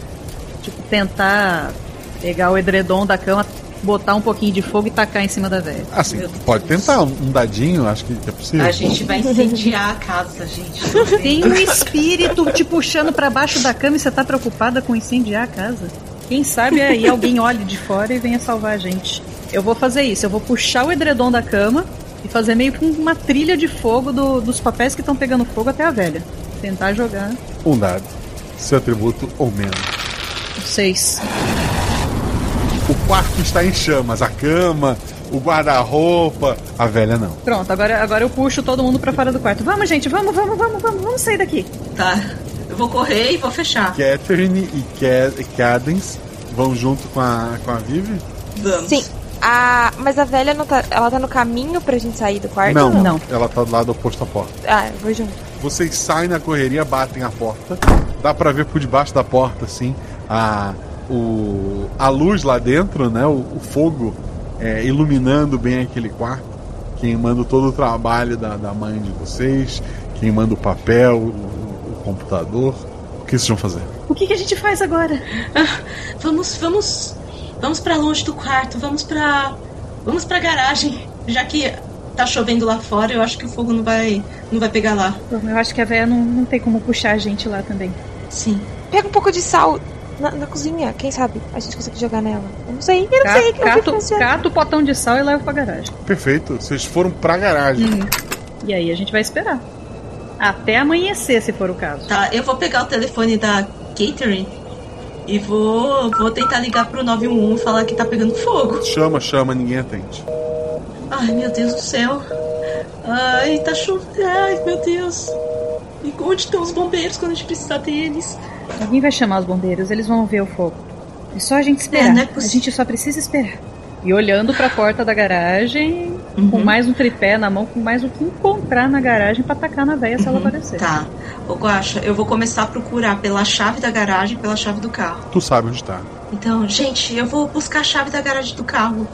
tipo, tentar pegar o edredom da cama, botar um pouquinho de fogo e tacar em cima da véia. Assim, pode tentar um, dadinho, acho que é possível. A gente vai incendiar a casa, gente. Tem um espírito te puxando pra baixo da cama e você tá preocupada com incendiar a casa? Quem sabe aí alguém olhe de fora e venha salvar a gente. Eu vou fazer isso, eu vou puxar o edredom da cama e fazer meio que uma trilha de fogo do- dos papéis que estão pegando fogo até a velha. Tentar jogar. Um dado. Seu atributo ou menos. Seis. O quarto está em chamas, a cama, o guarda-roupa, a velha não. Pronto, agora, agora eu puxo todo mundo pra fora do quarto. Vamos, gente, vamos, vamos, vamos, vamos, vamos sair daqui. Tá. Eu vou correr e vou fechar. Catherine e Ca- Cadence vão junto com a, com a Vivi? Vamos. Sim. A... Mas a velha não tá. Ela tá no caminho pra gente sair do quarto? ou não, ela tá do lado oposto à porta. Ah, eu vou junto. Vocês saem na correria, batem a porta. Dá pra ver por debaixo da porta, assim, a, o, a luz lá dentro, né? O, o fogo é, iluminando bem aquele quarto, queimando todo o trabalho da, da mãe de vocês, queimando o papel, o, o computador. O que vocês vão fazer? O que, que a gente faz agora? Ah, vamos, vamos, vamos para longe do quarto. Vamos para, vamos para garagem, já que tá chovendo lá fora. Eu acho que o fogo não vai, não vai pegar lá. Eu acho que a véia não, não tem como puxar a gente lá também. Sim. Pega um pouco de sal na, na cozinha, quem sabe a gente consegue jogar nela. Eu não sei, eu não sei. Cato, cato o potão de sal e leva pra garagem. Perfeito, vocês foram pra garagem. Hum. E aí a gente vai esperar. Até amanhecer, se for o caso. Tá, eu vou pegar o telefone da Catherine e vou, vou tentar ligar pro 911 e falar que tá pegando fogo. Chama, chama, ninguém atende. Ai, meu Deus do céu. Ai, tá chovendo. Ai, meu Deus. E onde estão os bombeiros quando a gente precisar deles? Alguém vai chamar os bombeiros, eles vão ver o fogo. É só a gente esperar. É, é a gente só precisa esperar. E olhando para a porta da garagem, Uhum. com mais um tripé na mão, com mais o que encontrar na garagem para atacar na veia se ela aparecer. Tá. Ô, Guaxa, eu vou começar a procurar pela chave da garagem pela chave do carro. Tu sabe onde tá. Então, gente, eu vou buscar a chave da garagem do carro.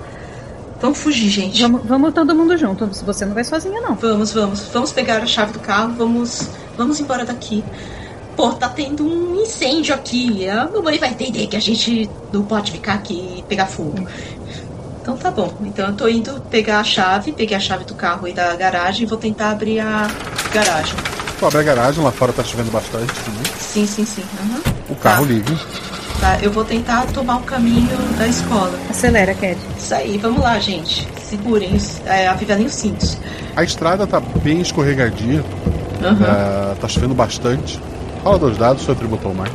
Vamos fugir, gente. Vamos, vamos todo mundo junto. Você não vai sozinha, não. Vamos, vamos. Vamos pegar a chave do carro, vamos, vamos embora daqui. Pô, tá tendo um incêndio aqui. A mamãe vai entender que a gente não pode ficar aqui e pegar fogo. Então tá bom. Então eu tô indo pegar a chave, peguei a chave do carro e da garagem e vou tentar abrir a garagem. Tu abre a garagem, lá fora tá chovendo bastante também. Sim, sim, sim. Aham. O carro liga. Tá, eu vou tentar tomar o caminho da escola. Acelera, Ked. Isso aí, vamos lá, gente. Segurem, os- é, afivelem os cintos. A estrada tá bem escorregadia. Aham. Ah, tá chovendo bastante. Fala dos dados, seu atributo ao mais.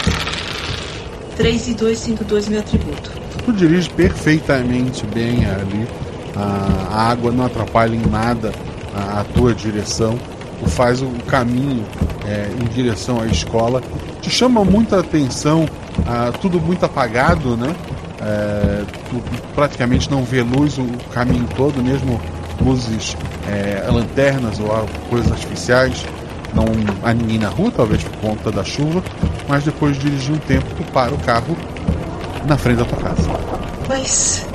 3 e 2, 5, 2, meu atributo. Tu dirige perfeitamente bem ali. A, a água não atrapalha em nada a, a tua direção. Tu faz o caminho é, em direção à escola. Te chama muita atenção, ah, tudo muito apagado, né? É, tu praticamente não vê luz o caminho todo, mesmo luzes, é, lanternas ou coisas artificiais. Não há ninguém na rua, talvez por conta da chuva, mas depois de dirigir um tempo, tu para o carro na frente da tua casa. Mas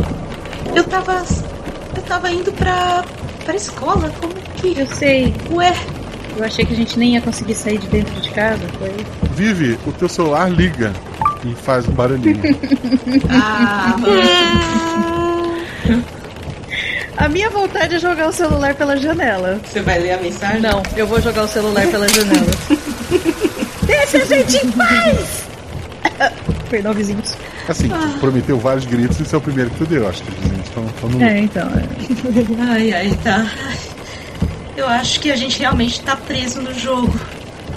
eu tava. Eu tava indo pra. pra escola, como que. Eu sei. Ué, Eu achei que a gente nem ia conseguir sair de dentro de casa. Foi. Vive, o teu celular liga e faz um barulhinho. *laughs* Ah, *laughs* A minha vontade é jogar o celular pela janela. Você vai ler a mensagem? Não, eu vou jogar o celular pela janela. *laughs* Deixa a gente em paz! *laughs* Perdão, vizinhos. Assim, tu prometeu vários gritos e esse é o primeiro que tu deu, acho que os vizinhos estão no. É, então. *laughs* Ai, ai, tá. Eu acho que a gente realmente tá preso no jogo.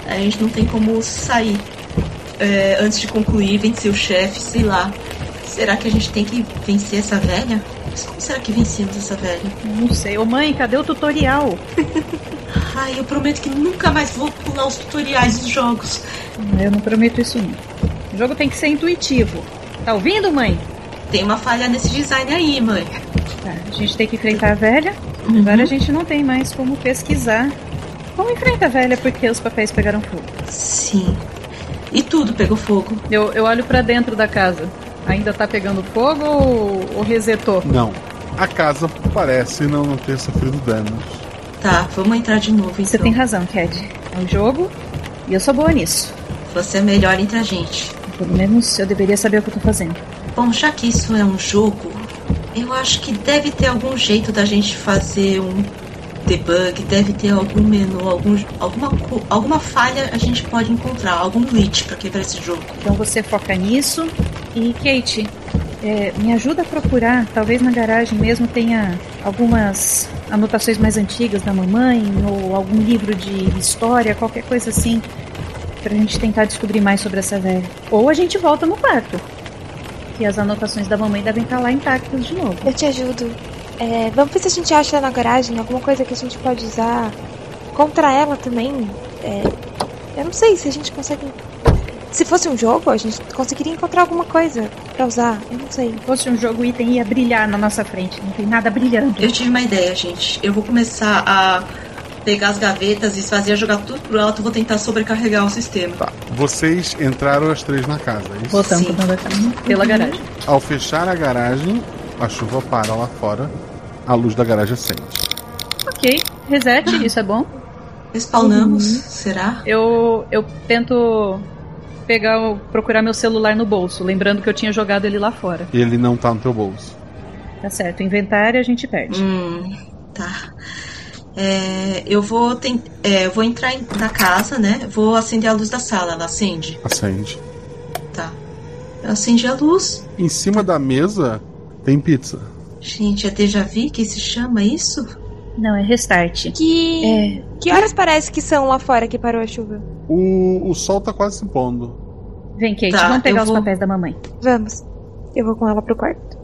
A gente não tem como sair é, antes de concluir, vencer o chefe, sei lá. Será que a gente tem que vencer essa velha? Mas como será que vencemos essa velha? Não sei. Ô mãe, cadê o tutorial? *laughs* Ai, eu prometo que nunca mais vou pular os tutoriais dos jogos. Eu não prometo isso não. O jogo tem que ser intuitivo. Tá ouvindo, mãe? Tem uma falha nesse design aí, mãe. Tá, a gente tem que enfrentar a velha. Agora a gente não tem mais como pesquisar. Como enfrenta a velha porque os papéis pegaram fogo? Sim. E tudo pegou fogo. Eu, eu olho pra dentro da casa. Ainda tá pegando fogo ou, ou resetou? Não. A casa parece não, não ter sofrido danos. Tá, vamos entrar de novo então. Você tem razão, Ked. É um jogo e eu sou boa nisso. Você é melhor entre a gente. Pelo menos eu deveria saber o que eu tô fazendo. Bom, já que isso é um jogo, eu acho que deve ter algum jeito da gente fazer um debug, deve ter algum menu, algum, alguma, co- alguma falha a gente pode encontrar, algum glitch pra quebrar esse jogo. Então você foca nisso. E Kate, é, me ajuda a procurar. Talvez na garagem mesmo tenha algumas anotações mais antigas da mamãe ou algum livro de história, qualquer coisa assim, pra gente tentar descobrir mais sobre essa velha. Ou a gente volta no quarto. Que as anotações da mamãe devem estar lá intactas de novo. Eu te ajudo. É, vamos ver se a gente acha na garagem alguma coisa que a gente pode usar contra ela também. É, eu não sei se a gente consegue. Se fosse um jogo, a gente conseguiria encontrar alguma coisa pra usar. Eu não sei. Se fosse um jogo, o item ia brilhar na nossa frente. Não tem nada brilhando. Eu tive uma ideia, gente. Eu vou começar a pegar as gavetas, esvaziar, jogar tudo pro alto, vou tentar sobrecarregar o sistema. Tá. Vocês entraram as três na casa, é isso? Voltamos pra casa. Pela garagem. Ao fechar a garagem, a chuva para lá fora, a luz da garagem acende. Ok, reset, isso é bom. Respawnamos, será? Eu, eu tento pegar, procurar meu celular no bolso, lembrando que eu tinha jogado ele lá fora. Ele não tá no teu bolso. Tá certo, inventário a gente perde. Hum, tá. É, eu vou ten- é, eu vou entrar em- na casa, né? Vou acender a luz da sala. Ela acende? Acende. Tá. Eu acendi a luz. Em cima da mesa tem pizza. Gente, é déjà vu que se chama isso? Não, é restart. Que. Que horas parece que são lá fora que parou a chuva? O, o sol tá quase se pondo. Vem, Kate, Tá, vamos pegar os vou- papéis da mamãe. Vamos. Eu vou com ela pro quarto.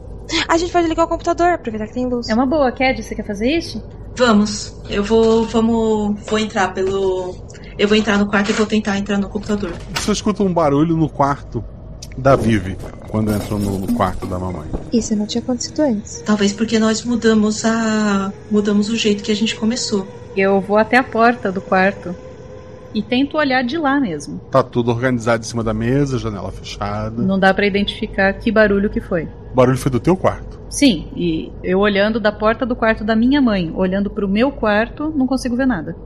A gente pode ligar o computador, aproveitar que tem luz. É uma boa, Cad, você quer fazer isso? Vamos. Eu vou, vamos, vou entrar pelo. Eu vou entrar no quarto e vou tentar entrar no computador. Você escuta um barulho no quarto da Vivi, quando entrou no, quarto da mamãe. Isso não tinha acontecido antes. Talvez porque nós mudamos a, mudamos o jeito que a gente começou. Eu vou até a porta do quarto e tento olhar de lá mesmo. Tá tudo organizado em cima da mesa, janela fechada. Não dá pra identificar que barulho que foi. O barulho foi do teu quarto. Sim, e eu olhando da porta do quarto da minha mãe, olhando pro meu quarto, não consigo ver nada.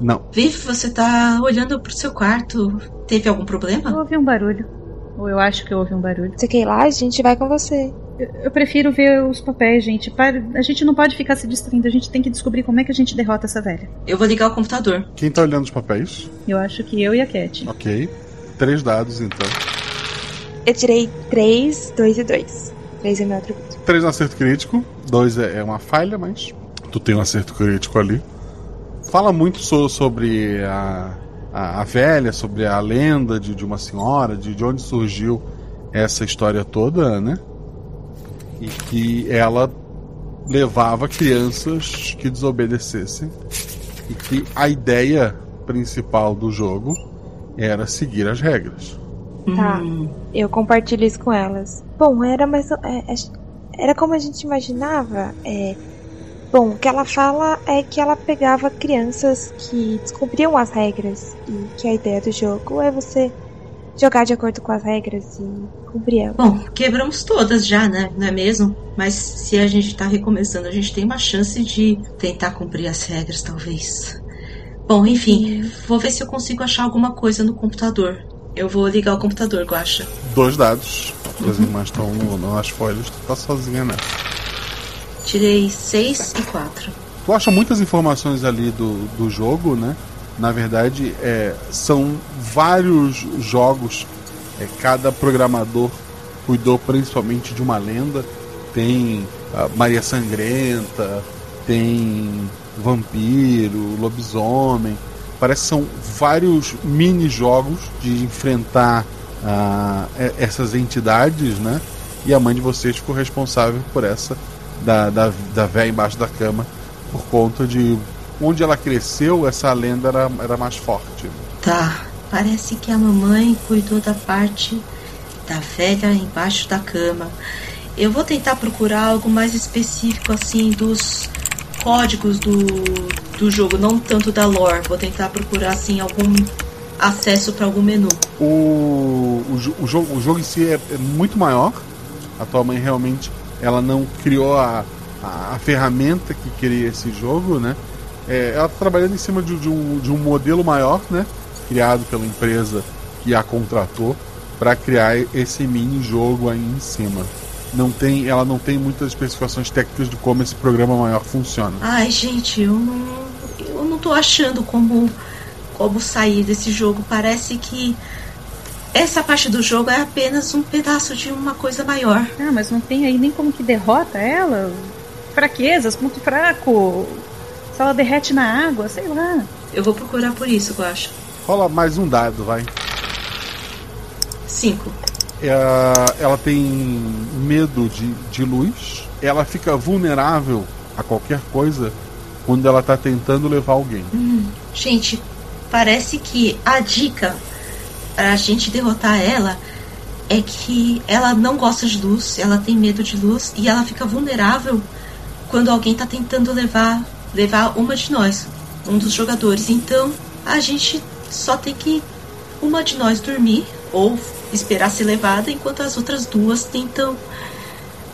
Não. Vivi, você tá olhando pro seu quarto. Teve algum Eu problema? ouvi um barulho. Ou eu acho que eu ouvi um barulho. Você quer ir lá? A gente vai com você. Eu, eu prefiro ver os papéis, gente. Para- a gente não pode ficar se distraindo, a gente tem que descobrir como é que a gente derrota essa velha. Eu vou ligar o computador. Quem tá olhando os papéis? Eu acho que eu e a Cat. Ok. Três dados, então. Eu tirei 3, 2 e 2. 3 é meu atributo. Três no acerto crítico. Dois é, é uma falha, mas tu tem um acerto crítico ali. Fala muito so- sobre a, a, a velha, sobre a lenda de, de uma senhora, de, de onde surgiu essa história toda, né? E que ela levava crianças que desobedecessem. E que a ideia principal do jogo era seguir as regras. Tá. Hum, Eu compartilho isso com elas. Bom, era mais. é, é, era como a gente imaginava. É, bom, o que ela fala é que ela pegava crianças que descumpriam as regras. E que a ideia do jogo é você jogar de acordo com as regras e cumprir elas. Bom, quebramos todas já, né? Não é mesmo? Mas se a gente tá recomeçando, a gente tem uma chance de tentar cumprir as regras, talvez. Bom, enfim, vou ver se eu consigo achar alguma coisa no computador. Eu vou ligar o computador, Guacha. Dois dados. As irmãs estão nas folhas, tu tá sozinha nessa. Tirei 6 e 4. Tu acha muitas informações ali do, do jogo, né? Na verdade, é, são vários jogos. É, cada programador cuidou principalmente de uma lenda. Tem a Maria Sangrenta, tem Vampiro, Lobisomem. Parece que são vários mini-jogos de enfrentar ah, e- essas entidades, né? E a mãe de vocês ficou responsável por essa da, da, da véia embaixo da cama por conta de onde ela cresceu, essa lenda era, era mais forte. Tá, parece que a mamãe cuidou da parte da velha embaixo da cama. Eu vou tentar procurar algo mais específico, assim, dos códigos do, do jogo, não tanto da lore. Vou tentar procurar, assim, algum acesso para algum menu. O, o, o jogo, o jogo em si é, é muito maior. A tua mãe realmente ela não criou a, a, a ferramenta que cria esse jogo, né? É, ela está trabalhando em cima de, de um, de um modelo maior, né? Criado pela empresa que a contratou para criar esse mini jogo aí em cima. Não tem, ela não tem muitas especificações técnicas de como esse programa maior funciona. Ai, gente, eu não, eu não tô achando como, como sair desse jogo. Parece que essa parte do jogo é apenas um pedaço de uma coisa maior. Ah, mas não tem aí nem como que derrota ela? Fraquezas, ponto fraco. Se ela derrete na água, sei lá. Eu vou procurar por isso, eu acho. Rola mais um dado, vai. Cinco. Ela, ela tem medo de, de luz. Ela fica vulnerável a qualquer coisa quando ela tá tentando levar alguém. Hum, gente, parece que a dica pra gente derrotar ela é que ela não gosta de luz, ela tem medo de luz e ela fica vulnerável quando alguém tá tentando levar levar uma de nós, um dos jogadores. Então, a gente só tem que uma de nós dormir ou esperar ser levada enquanto as outras duas tentam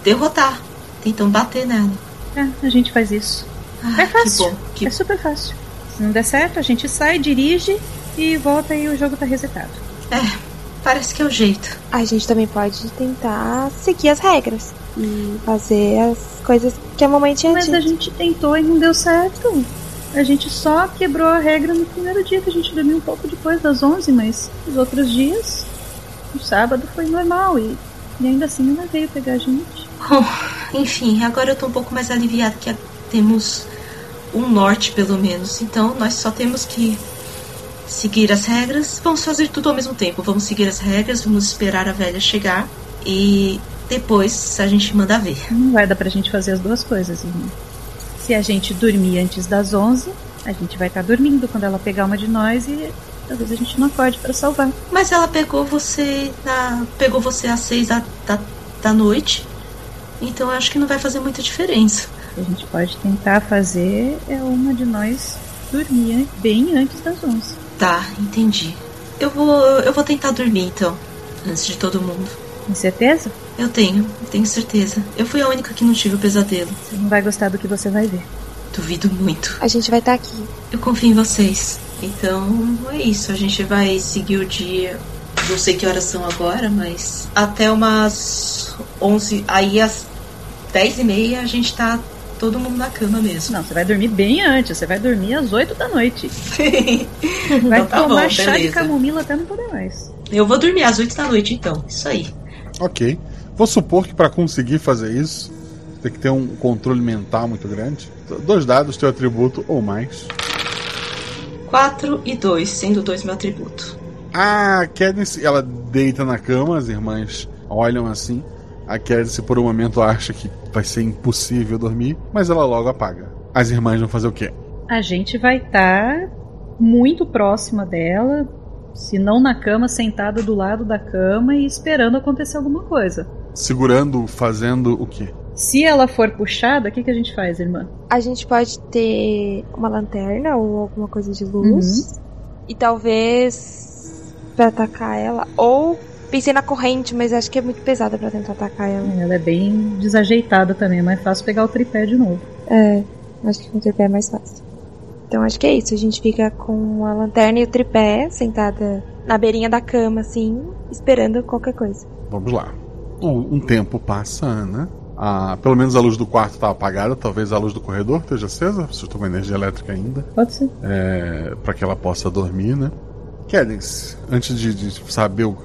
derrotar, tentam bater nela. É, a gente faz isso. Ah, é fácil. que bom, que- É super fácil. Se não der certo, a gente sai, dirige e volta e o jogo tá resetado. É, parece que é o jeito. A gente também pode tentar seguir as regras e fazer as coisas que a mamãe tinha Mas dito. a gente tentou e não deu certo. A gente só quebrou a regra no primeiro dia que a gente dormiu um pouco depois das 11, mas os outros dias, o sábado foi normal e, e ainda assim ela veio pegar a gente. Bom, enfim, agora eu tô um pouco mais aliviada que temos um norte pelo menos. Então nós só temos que seguir as regras. Vamos fazer tudo ao mesmo tempo. Vamos seguir as regras, vamos esperar a velha chegar e depois a gente manda ver. Não vai dar pra gente fazer as duas coisas, irmã. Se a gente dormir antes das 11, a gente vai estar dormindo quando ela pegar uma de nós e talvez a gente não acorde pra salvar. Mas ela pegou você na. pegou você às seis da, da, da noite. Então acho que não vai fazer muita diferença. O que a gente pode tentar fazer é uma de nós dormir bem antes das 11. Tá, entendi. Eu vou. eu vou tentar dormir então. Antes de todo mundo. Tem certeza? Eu tenho, tenho certeza. Eu fui a única que não tive o pesadelo. Você não vai gostar do que você vai ver. Duvido muito. A gente vai estar aqui. Eu confio em vocês. Então é isso. A gente vai seguir o dia. Não sei que horas são agora, mas até umas 11. Aí às 10 e meia a gente tá todo mundo na cama mesmo. Não, você vai dormir bem antes. Você vai dormir às 8 da noite. Vai Então tá tomar bom, chá de camomila até não poder mais. Eu vou dormir às 8 da noite então. Isso aí. Ok. Vou supor que para conseguir fazer isso, tem que ter um controle mental muito grande. Dois dados, teu atributo ou mais. 4 e 2, sendo 2 meu atributo. A Cadence, ela deita na cama, as irmãs olham assim. A Cadence, por um momento, acha que vai ser impossível dormir, mas ela logo apaga. As irmãs vão fazer o quê? A gente vai estar muito próxima dela, se não na cama, sentada do lado da cama e esperando acontecer alguma coisa. Segurando, fazendo o quê? Se ela for puxada, o que, que a gente faz, irmã? A gente pode ter uma lanterna ou alguma coisa de luz. E talvez pra atacar ela. Ou pensei na corrente, mas acho que é muito pesada pra tentar atacar ela. Ela é bem desajeitada também, é mais fácil pegar o tripé de novo. É, acho que com o tripé é mais fácil. Então acho que é isso. A gente fica com a lanterna e o tripé sentada na beirinha da cama, assim, esperando qualquer coisa. Vamos lá. Um, um tempo passa, né? Ah, pelo menos a luz do quarto está apagada, talvez a luz do corredor esteja acesa, se estou com energia elétrica ainda. Pode ser. É, para que ela possa dormir, né? Cadence, antes de, de saber o,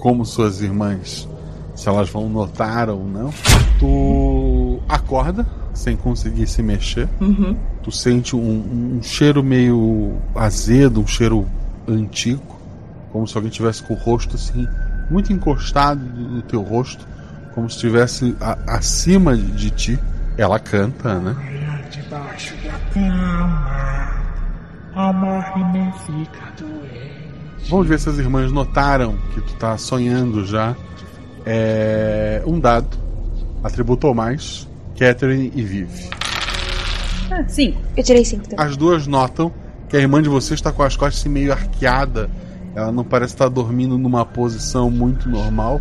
como suas irmãs, se elas vão notar ou não, tu acorda sem conseguir se mexer. Uhum. Tu sente um, um cheiro meio azedo, um cheiro antigo, como se alguém tivesse com o rosto assim muito encostado no teu rosto, como se estivesse a- acima de, de ti. Ela canta, né? Debaixo da cama, amarre não fica doente. Vamos ver se as irmãs notaram que tu tá sonhando já. É, um dado, atributo ou mais, Catherine e Vivi. Ah, sim. Eu tirei cinco também. As duas notam que a irmã de vocês está com as costas assim, meio arqueada. Ela não parece estar dormindo numa posição muito normal.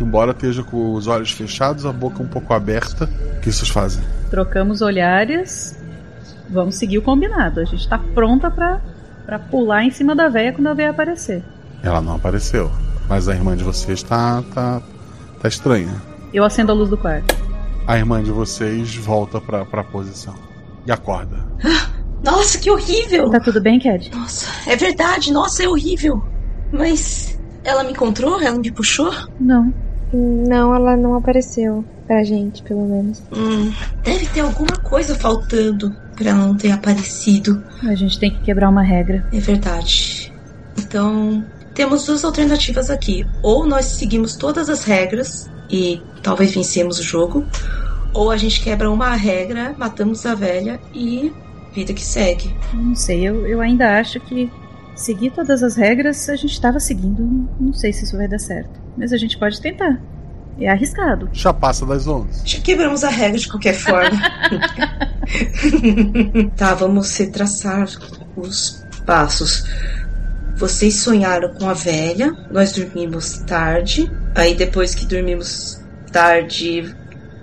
Embora esteja com os olhos fechados, a boca um pouco aberta. O que vocês fazem? Trocamos olhares. Vamos seguir o combinado. A gente tá pronta pra, pra pular em cima da véia quando a véia aparecer. Ela não apareceu. Mas a irmã de vocês tá, tá, tá estranha. Eu acendo a luz do quarto. A irmã de vocês volta pra, pra posição. E acorda. *gasps* Nossa, que horrível! Tá tudo bem, Cad? Nossa, é verdade, nossa, é horrível. Mas ela me encontrou? Ela me puxou? Não. Não, ela não apareceu pra gente, pelo menos. Hum, deve ter alguma coisa faltando pra ela não ter aparecido. A gente tem que quebrar uma regra. É verdade. Então, temos duas alternativas aqui. Ou nós seguimos todas as regras e talvez vencemos o jogo, ou a gente quebra uma regra, matamos a velha e vida que segue. Não sei, eu, eu ainda acho que seguir todas as regras a gente estava seguindo. Não sei se isso vai dar certo. Mas a gente pode tentar. É arriscado. Já passa das 11. Já quebramos a regra de qualquer forma. *laughs* tá, vamos retraçar os passos. Vocês sonharam com a velha, nós dormimos tarde. Aí depois que dormimos tarde,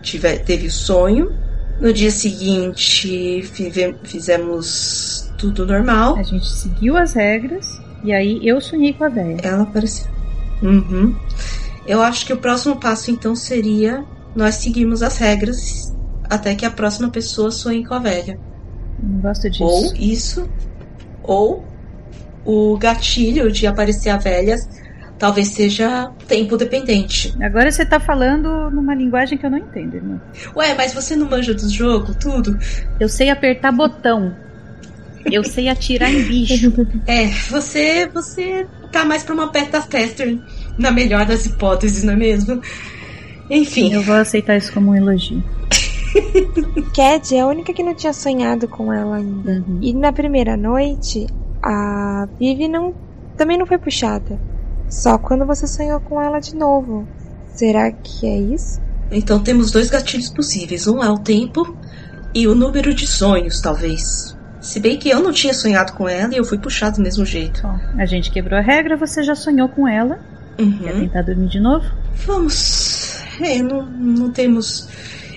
tive, teve o sonho. No dia seguinte, five- fizemos tudo normal. A gente seguiu as regras e aí eu sonhei com a véia. Ela apareceu. Uhum. Eu acho que o próximo passo então seria nós seguirmos as regras até que a próxima pessoa sonhe com a velha. Não gosto disso. Ou isso, ou o gatilho de aparecer a velha talvez seja tempo dependente. Agora você tá falando numa linguagem que eu não entendo, irmão. Ué, mas você não manja do jogo, tudo? Eu sei apertar botão. Eu sei atirar em bicho. *laughs* É, você você tá mais pra uma beta tester, na melhor das hipóteses, não é mesmo? Enfim. Eu vou aceitar isso como um elogio. *laughs* Cad é a única que não tinha sonhado com ela ainda. E na primeira noite, a Vivi não, também não foi puxada. Só quando você sonhou com ela de novo. Será que é isso? Então temos dois gatilhos possíveis. Um é o tempo e o número de sonhos, talvez. Se bem que eu não tinha sonhado com ela e eu fui puxado do mesmo jeito. Bom, a gente quebrou a regra, você já sonhou com ela. Uhum. Quer tentar dormir de novo? Vamos. É, não, não temos.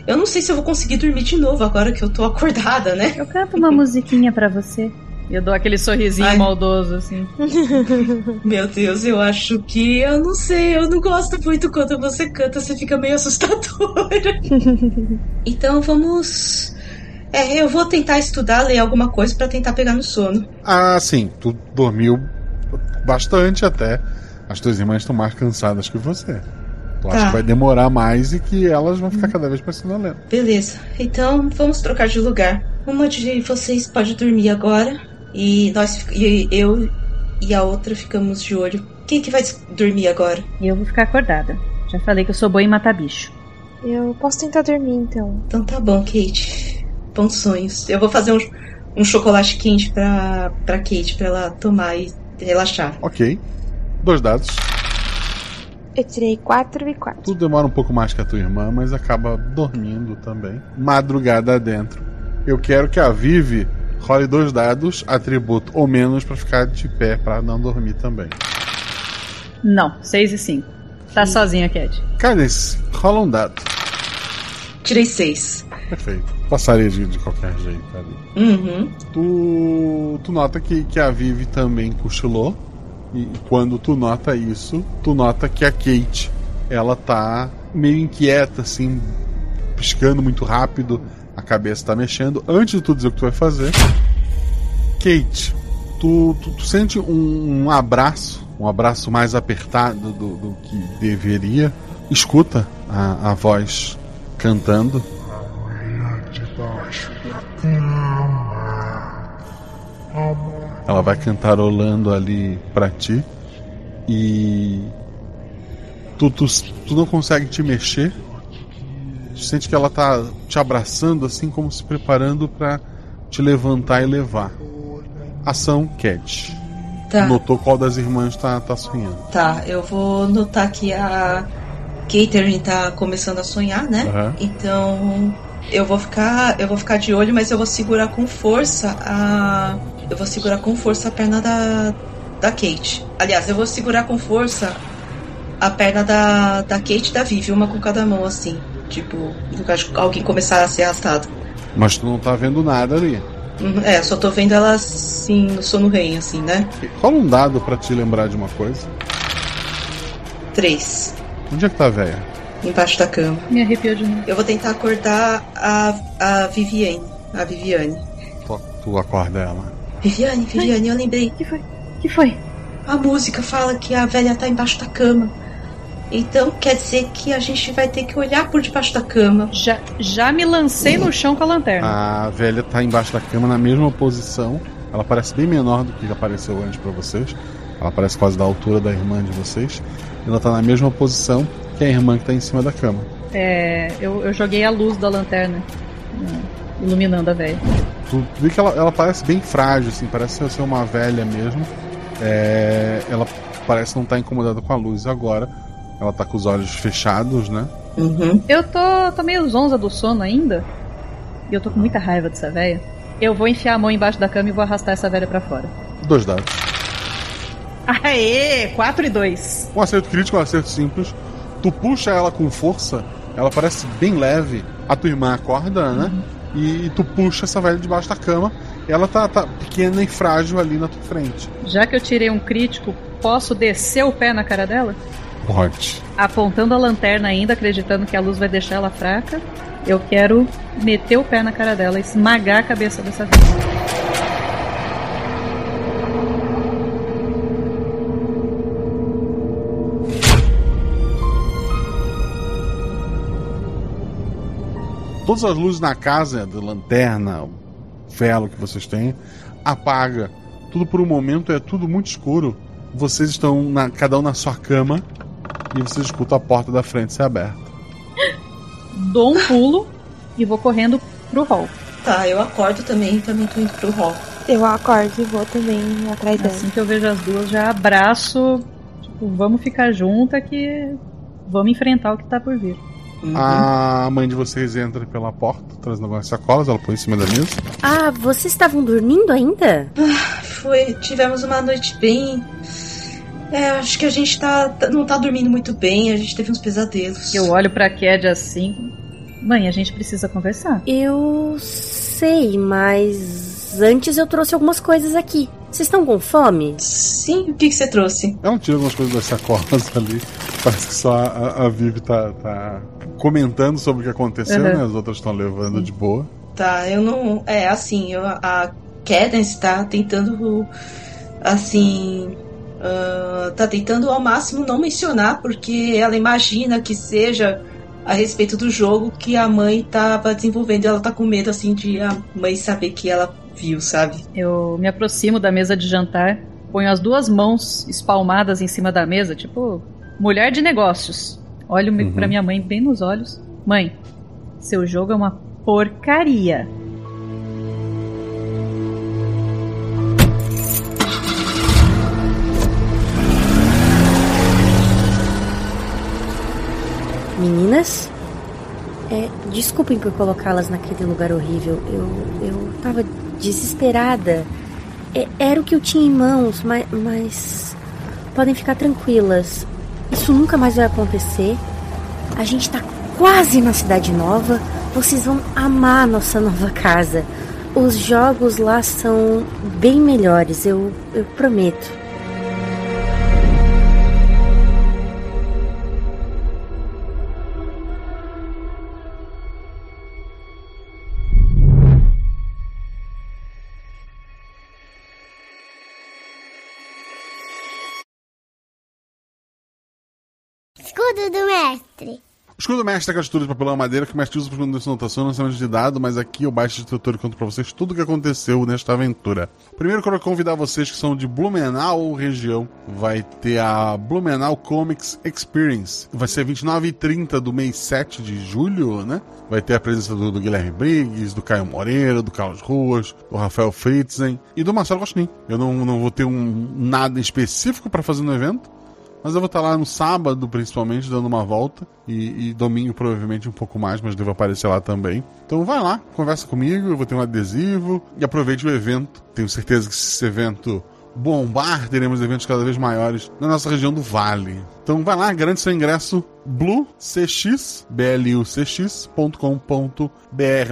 Eu não sei se eu vou conseguir dormir de novo agora que eu tô acordada, né? Eu canto uma musiquinha pra você. Eu dou aquele sorrisinho Ai. maldoso, assim. *laughs* Meu Deus, eu acho que eu não sei, eu não gosto muito quando você canta, você fica meio assustadora. *laughs* então vamos. É, eu vou tentar estudar, ler alguma coisa pra tentar pegar no sono. Ah, sim, tu dormiu bastante até. As tuas irmãs estão mais cansadas que você. Tu acha Tá. que vai demorar mais e que elas vão ficar cada vez mais sonolentas. Beleza, então vamos trocar de lugar. Uma de vocês pode dormir agora e nós e eu e a outra ficamos de olho. Quem que vai dormir agora? E eu vou ficar acordada. Já falei que eu sou boa em matar bicho. Eu posso tentar dormir então. Então tá bom, Kate. Bons sonhos. Eu vou fazer um, um chocolate quente pra, pra Kate, pra ela tomar e relaxar. Ok. Dois dados. Eu tirei 4 e 4. Tu demora um pouco mais que a tua irmã, mas acaba dormindo também. Madrugada dentro. Eu quero que a Vivi role dois dados, atributo ou menos, pra ficar de pé pra não dormir também. Não, 6 e 5. Tá sozinha, Cat. Cálice, rola um dado. Tirei seis. Perfeito. Passaria de, de qualquer jeito ali. Uhum. Tu, tu nota que, que a Vivi também cochilou. E quando tu nota isso, tu nota que a Kate, ela tá meio inquieta, assim, piscando muito rápido, a cabeça tá mexendo. Antes de tu dizer o que tu vai fazer, Kate, tu, tu, tu sente um, um abraço, um abraço mais apertado do, do que deveria. Escuta a, a voz cantando. Ela vai cantarolando ali pra ti. E. Tu, tu, tu não consegue te mexer. Tu sente que ela tá te abraçando, assim como se preparando pra te levantar e levar. Ação Cat. Tá. Notou qual das irmãs tá, tá sonhando. Tá, eu vou notar que a Catherine tá começando a sonhar, né? Aham. Então eu vou ficar, eu vou ficar de olho, mas eu vou segurar com força a, eu vou segurar com força a perna da da Kate. Aliás, eu vou segurar com força a perna da da Kate e da Vivi, uma com cada mão assim, tipo, no caso de alguém começar a ser arrastado. Mas tu não tá vendo nada ali. Uhum, É, só tô vendo ela assim, no sono rei, assim, né? Rola um dado pra te lembrar de uma coisa. Três. Onde é que tá a véia? Embaixo da cama. Me arrepiou de novo. Eu vou tentar acordar a, a Viviane. A Viviane. Tu, tu acorda ela. Viviane, Viviane, eu lembrei. que foi? que foi? A música fala que a velha tá embaixo da cama. Então quer dizer que a gente vai ter que olhar por debaixo da cama. Já, já me lancei no chão com a lanterna. A velha tá embaixo da cama na mesma posição. Ela parece bem menor do que apareceu antes pra vocês. Ela parece quase da altura da irmã de vocês. Ela tá na mesma posição que a irmã que tá em cima da cama. É, eu, eu joguei a luz da lanterna, iluminando a velha. Tu, tu vê que ela, ela parece bem frágil, assim, parece ser uma velha mesmo. É, ela parece não estar incomodada com a luz agora. Ela tá com os olhos fechados, né? Uhum. Eu tô, tô meio zonza do sono ainda. E eu tô com muita raiva dessa velha. Eu vou enfiar a mão embaixo da cama e vou arrastar essa velha pra fora. Dois dados. Aê, 4 e 2. Um acerto crítico, um acerto simples. Tu puxa ela com força, ela parece bem leve. A tua irmã acorda, né? E tu puxa essa velha debaixo da cama. Ela tá, tá pequena e frágil ali na tua frente. Já que eu tirei um crítico, posso descer o pé na cara dela? Pode. Apontando a lanterna ainda, acreditando que a luz vai deixar ela fraca, eu quero meter o pé na cara dela, esmagar a cabeça dessa velha. Todas as luzes na casa, de lanterna, velo que vocês têm, apaga. Tudo por um momento é tudo muito escuro. Vocês estão na, cada um na sua cama e vocês escutam a porta da frente ser aberta. *laughs* Dou um pulo e vou correndo pro hall. Tá, eu acordo também, também tô indo pro hall. Eu acordo e vou também atrás dela. Assim que eu vejo as duas, já abraço. Tipo, vamos ficar junta que vamos enfrentar o que tá por vir. A mãe de vocês entra pela porta, trazendo algumas sacolas, ela põe em cima da mesa. Ah, vocês estavam dormindo ainda? Foi, tivemos uma noite bem. É, acho que a gente tá, tá- não tá dormindo muito bem, a gente teve uns pesadelos. Eu olho pra Ked assim. Mãe, a gente precisa conversar. Eu sei, mas antes eu trouxe algumas coisas aqui. Vocês estão com fome? Sim, o que, que você trouxe? Ela tira algumas coisas das sacolas *laughs* ali. Parece que só a, a Vivi tá, tá comentando sobre o que aconteceu, Uhum. né? As outras estão levando de boa. Tá, eu não. É, assim, eu, a Cadence tá tentando. Assim. ah, tá tentando ao máximo não mencionar, porque ela imagina que seja a respeito do jogo que a mãe tava desenvolvendo. Ela tá com medo, assim, de a mãe saber que ela viu, sabe? Eu me aproximo da mesa de jantar, ponho as duas mãos espalmadas em cima da mesa, tipo mulher de negócios. Olho Uhum. pra minha mãe bem nos olhos. Mãe, seu jogo é uma porcaria. Meninas? É, desculpem por colocá-las naquele lugar horrível. Eu, eu tava desesperada. É, era o que eu tinha em mãos, mas, mas. Podem ficar tranquilas. Isso nunca mais vai acontecer. A gente tá quase na cidade nova. Vocês vão amar a nossa *laughs* nova casa. Os jogos lá são bem melhores, eu, eu prometo. Escudo do mestre aquela estrutura de papelão e madeira que o mestre usa para fazer anotação no lançamento de dado, mas aqui eu baixo de tutor e conto pra vocês tudo o que aconteceu nesta aventura. Primeiro, quero convidar vocês que são de Blumenau ou região, vai ter a Blumenau Comics Experience. Vai ser 29 e 30 do mês 7 de julho, né? Vai ter a presença do, do Guilherme Briggs, do Caio Moreira, do Carlos Ruas, do Rafael Fritzen e do Marcelo Gostin. Eu não, não vou ter um nada específico para fazer no evento, mas eu vou estar lá no sábado, principalmente, dando uma volta. E, e domingo, provavelmente, um pouco mais, mas devo aparecer lá também. Então vai lá, conversa comigo, eu vou ter um adesivo e aproveite o evento. Tenho certeza que se esse evento bombar, teremos eventos cada vez maiores na nossa região do Vale. Então vai lá, garante seu ingresso bluecx, blucx.com.br.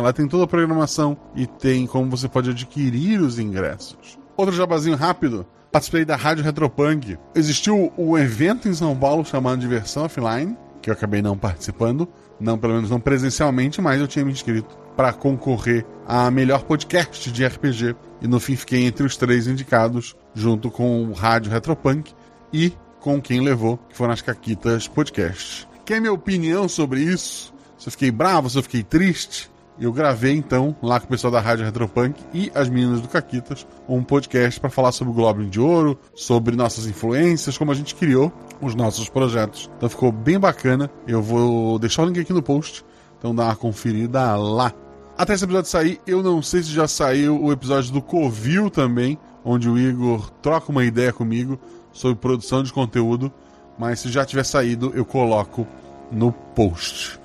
Lá tem toda a programação e tem como você pode adquirir os ingressos. Outro jabazinho rápido. Participei da Rádio Retropunk. Existiu um evento em São Paulo chamado Diversão Offline, que eu acabei não participando, não pelo menos não presencialmente, mas eu tinha me inscrito para concorrer a melhor podcast de RPG e no fim fiquei entre os três indicados, junto com o Rádio Retropunk e com quem levou, que foram as Caquitas Podcasts. Quer minha opinião sobre isso? Se eu fiquei bravo, se eu fiquei triste? Eu gravei então, lá com o pessoal da Rádio Retropunk e as meninas do Caquitas, um podcast para falar sobre o Goblin de Ouro, sobre nossas influências, como a gente criou os nossos projetos. Então ficou bem bacana. Eu vou deixar o link aqui no post, então dá uma conferida lá. Até esse episódio sair, eu não sei se já saiu o episódio do Covil também, onde o Igor troca uma ideia comigo sobre produção de conteúdo, mas se já tiver saído, eu coloco no post.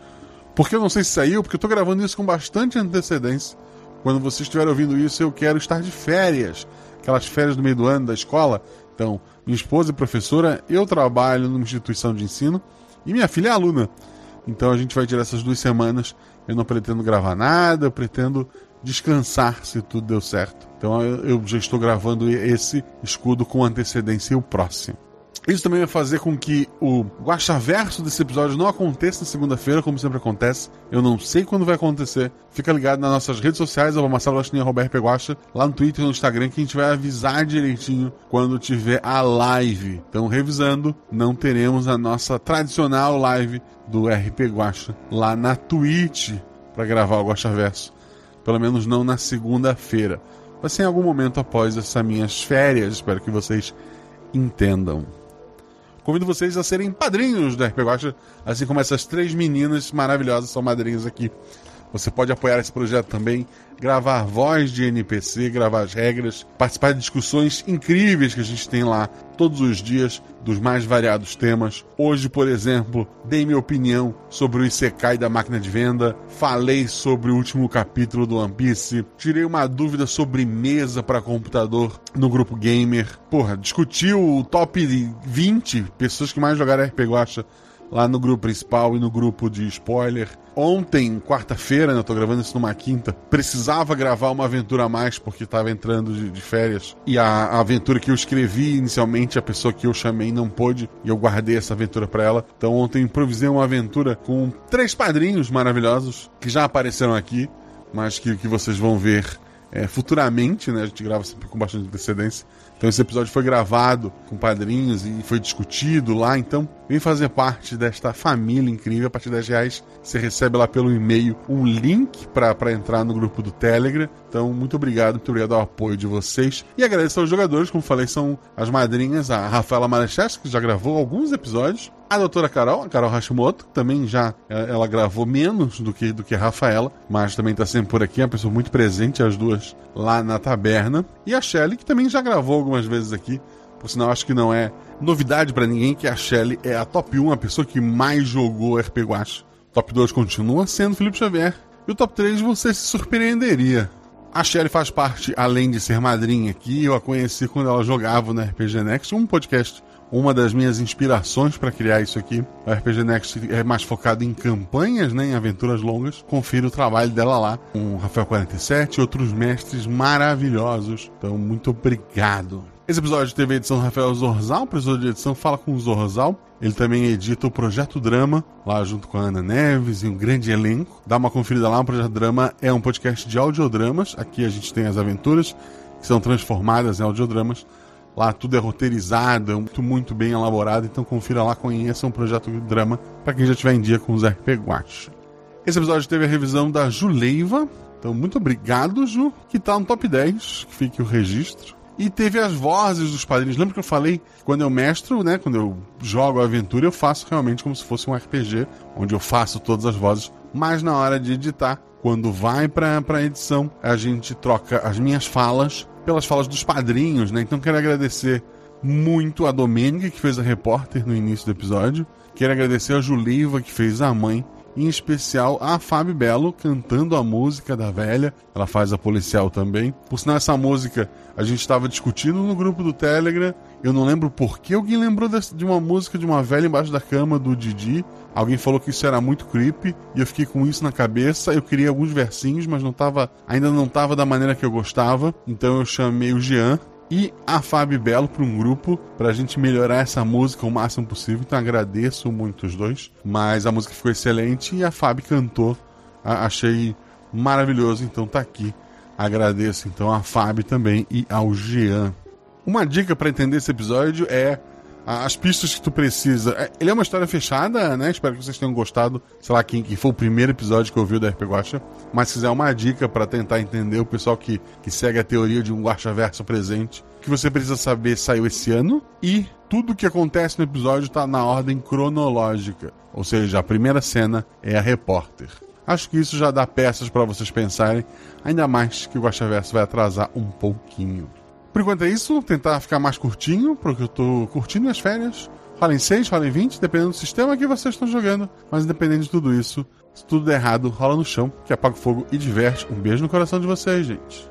Porque eu não sei se saiu, porque eu tô gravando isso com bastante antecedência. Quando você estiver ouvindo isso, eu quero estar de férias. Aquelas férias do meio do ano da escola. Então, minha esposa é professora, eu trabalho numa instituição de ensino e minha filha é aluna. Então a gente vai tirar essas duas semanas. Eu não pretendo gravar nada, eu pretendo descansar se tudo deu certo. Então eu já estou gravando esse escudo com antecedência e o próximo. Isso também vai fazer com que o guachaverso desse episódio não aconteça na segunda-feira, como sempre acontece. Eu não sei quando vai acontecer. Fica ligado nas nossas redes sociais, arroba Marcelo Guaxinim, Roberto Peguacha, lá no Twitter e no Instagram, que a gente vai avisar direitinho quando tiver a live. Então, revisando, não teremos a nossa tradicional live do RP Guacha lá na Twitch para gravar o Guachaverso. Pelo menos não na segunda-feira. Vai ser em algum momento após essas minhas férias. Espero que vocês entendam. Convido vocês a serem padrinhos do RP Guacha, assim como essas três meninas maravilhosas são madrinhas aqui. Você pode apoiar esse projeto também, gravar voz de NPC, gravar as regras, participar de discussões incríveis que a gente tem lá todos os dias, dos mais variados temas. Hoje, por exemplo, dei minha opinião sobre o Isekai da máquina de venda, falei sobre o último capítulo do One Piece, tirei uma dúvida sobre mesa para computador no grupo gamer. Porra, discuti o top 20 pessoas que mais jogaram RPG Guacha lá no grupo principal e no grupo de spoiler. Ontem, quarta-feira, né, tô gravando isso numa quinta, precisava gravar uma aventura a mais porque tava entrando de, de férias. E a, a, aventura que eu escrevi inicialmente, a pessoa que eu chamei não pôde e eu guardei essa aventura para ela. Então ontem improvisei uma aventura com três padrinhos maravilhosos que já apareceram aqui, mas que, que vocês vão ver é, futuramente, né? A gente grava sempre com bastante antecedência. Então esse episódio foi gravado com padrinhos e foi discutido lá. Então vem fazer parte desta família incrível. A partir de 10 reais você recebe lá pelo e-mail um link para entrar no grupo do Telegram. Então muito obrigado, muito obrigado ao apoio de vocês. E agradeço aos jogadores, como falei, são as madrinhas, a Rafaela Marecheschi, que já gravou alguns episódios. A doutora Carol, a Carol Hashimoto, que também já ela gravou menos do que, do que a Rafaela, mas também está sempre por aqui, é uma pessoa muito presente, as duas lá na taberna. E a Shelly, que também já gravou algumas vezes aqui, por sinal acho que não é novidade para ninguém que a Shelly é a top 1, a pessoa que mais jogou RP Guacha. Top 2 continua sendo Felipe Xavier. E o top 3 você se surpreenderia. A Shelly faz parte, além de ser madrinha aqui, eu a conheci quando ela jogava no RPG Next, um podcast uma das minhas inspirações para criar isso aqui. O RPG Next é mais focado em campanhas, né, em aventuras longas. Confira o trabalho dela lá com o Rafael 47 e outros mestres maravilhosos. Então, muito obrigado. Esse episódio teve a edição do Rafael Zorzal, o professor de edição Fala com o Zorzal. Ele também edita o Projeto Drama, lá junto com a Ana Neves e um grande elenco. Dá uma conferida lá, o Projeto Drama é um podcast de audiodramas. Aqui a gente tem as aventuras que são transformadas em audiodramas. Lá tudo é roteirizado, é muito, muito bem elaborado, então confira lá, conheça um projeto drama para quem já tiver em dia com os RP Guacha. Esse episódio teve a revisão da Juleiva, então muito obrigado, Ju, que tá no top 10, que fique o registro. E teve as vozes dos padrinhos. Lembra que eu falei quando eu mestro, né, quando eu jogo a aventura, eu faço realmente como se fosse um RPG, onde eu faço todas as vozes, mas na hora de editar, quando vai para a edição, a gente troca as minhas falas pelas falas dos padrinhos, né? Então quero agradecer muito a Domênica, que fez a repórter no início do episódio. Quero agradecer a Juliva, que fez a mãe. Em especial a Fábio Belo cantando a música da velha. Ela faz a policial também. Por sinal, essa música a gente estava discutindo no grupo do Telegram. Eu não lembro por que alguém lembrou de uma música de uma velha embaixo da cama do Didi. Alguém falou que isso era muito creepy e eu fiquei com isso na cabeça. Eu queria alguns versinhos, mas não tava, ainda não estava da maneira que eu gostava. Então eu chamei o Jean e a Fábio Belo para um grupo para a gente melhorar essa música o máximo possível. Então agradeço muito os dois. Mas a música ficou excelente e a Fábio cantou. achei maravilhoso, então tá aqui. Agradeço então a Fábio também e ao Jean. Uma dica para entender esse episódio é as pistas que tu precisa. É, ele é uma história fechada, né? Espero que vocês tenham gostado. Sei lá, quem que foi o primeiro episódio que ouviu da RP Guacha. Mas se quiser uma dica para tentar entender o pessoal que, que segue a teoria de um Guacha verso presente, que você precisa saber saiu esse ano e tudo que acontece no episódio está na ordem cronológica. Ou seja, a primeira cena é a repórter. Acho que isso já dá peças para vocês pensarem, ainda mais que o Guacha Verso vai atrasar um pouquinho. Por enquanto é isso, tentar ficar mais curtinho, porque eu tô curtindo as férias. Rola em 6, rola em 20, dependendo do sistema que vocês estão jogando. Mas independente de tudo isso, se tudo der errado, rola no chão, que apaga o fogo e diverte. Um beijo no coração de vocês, gente.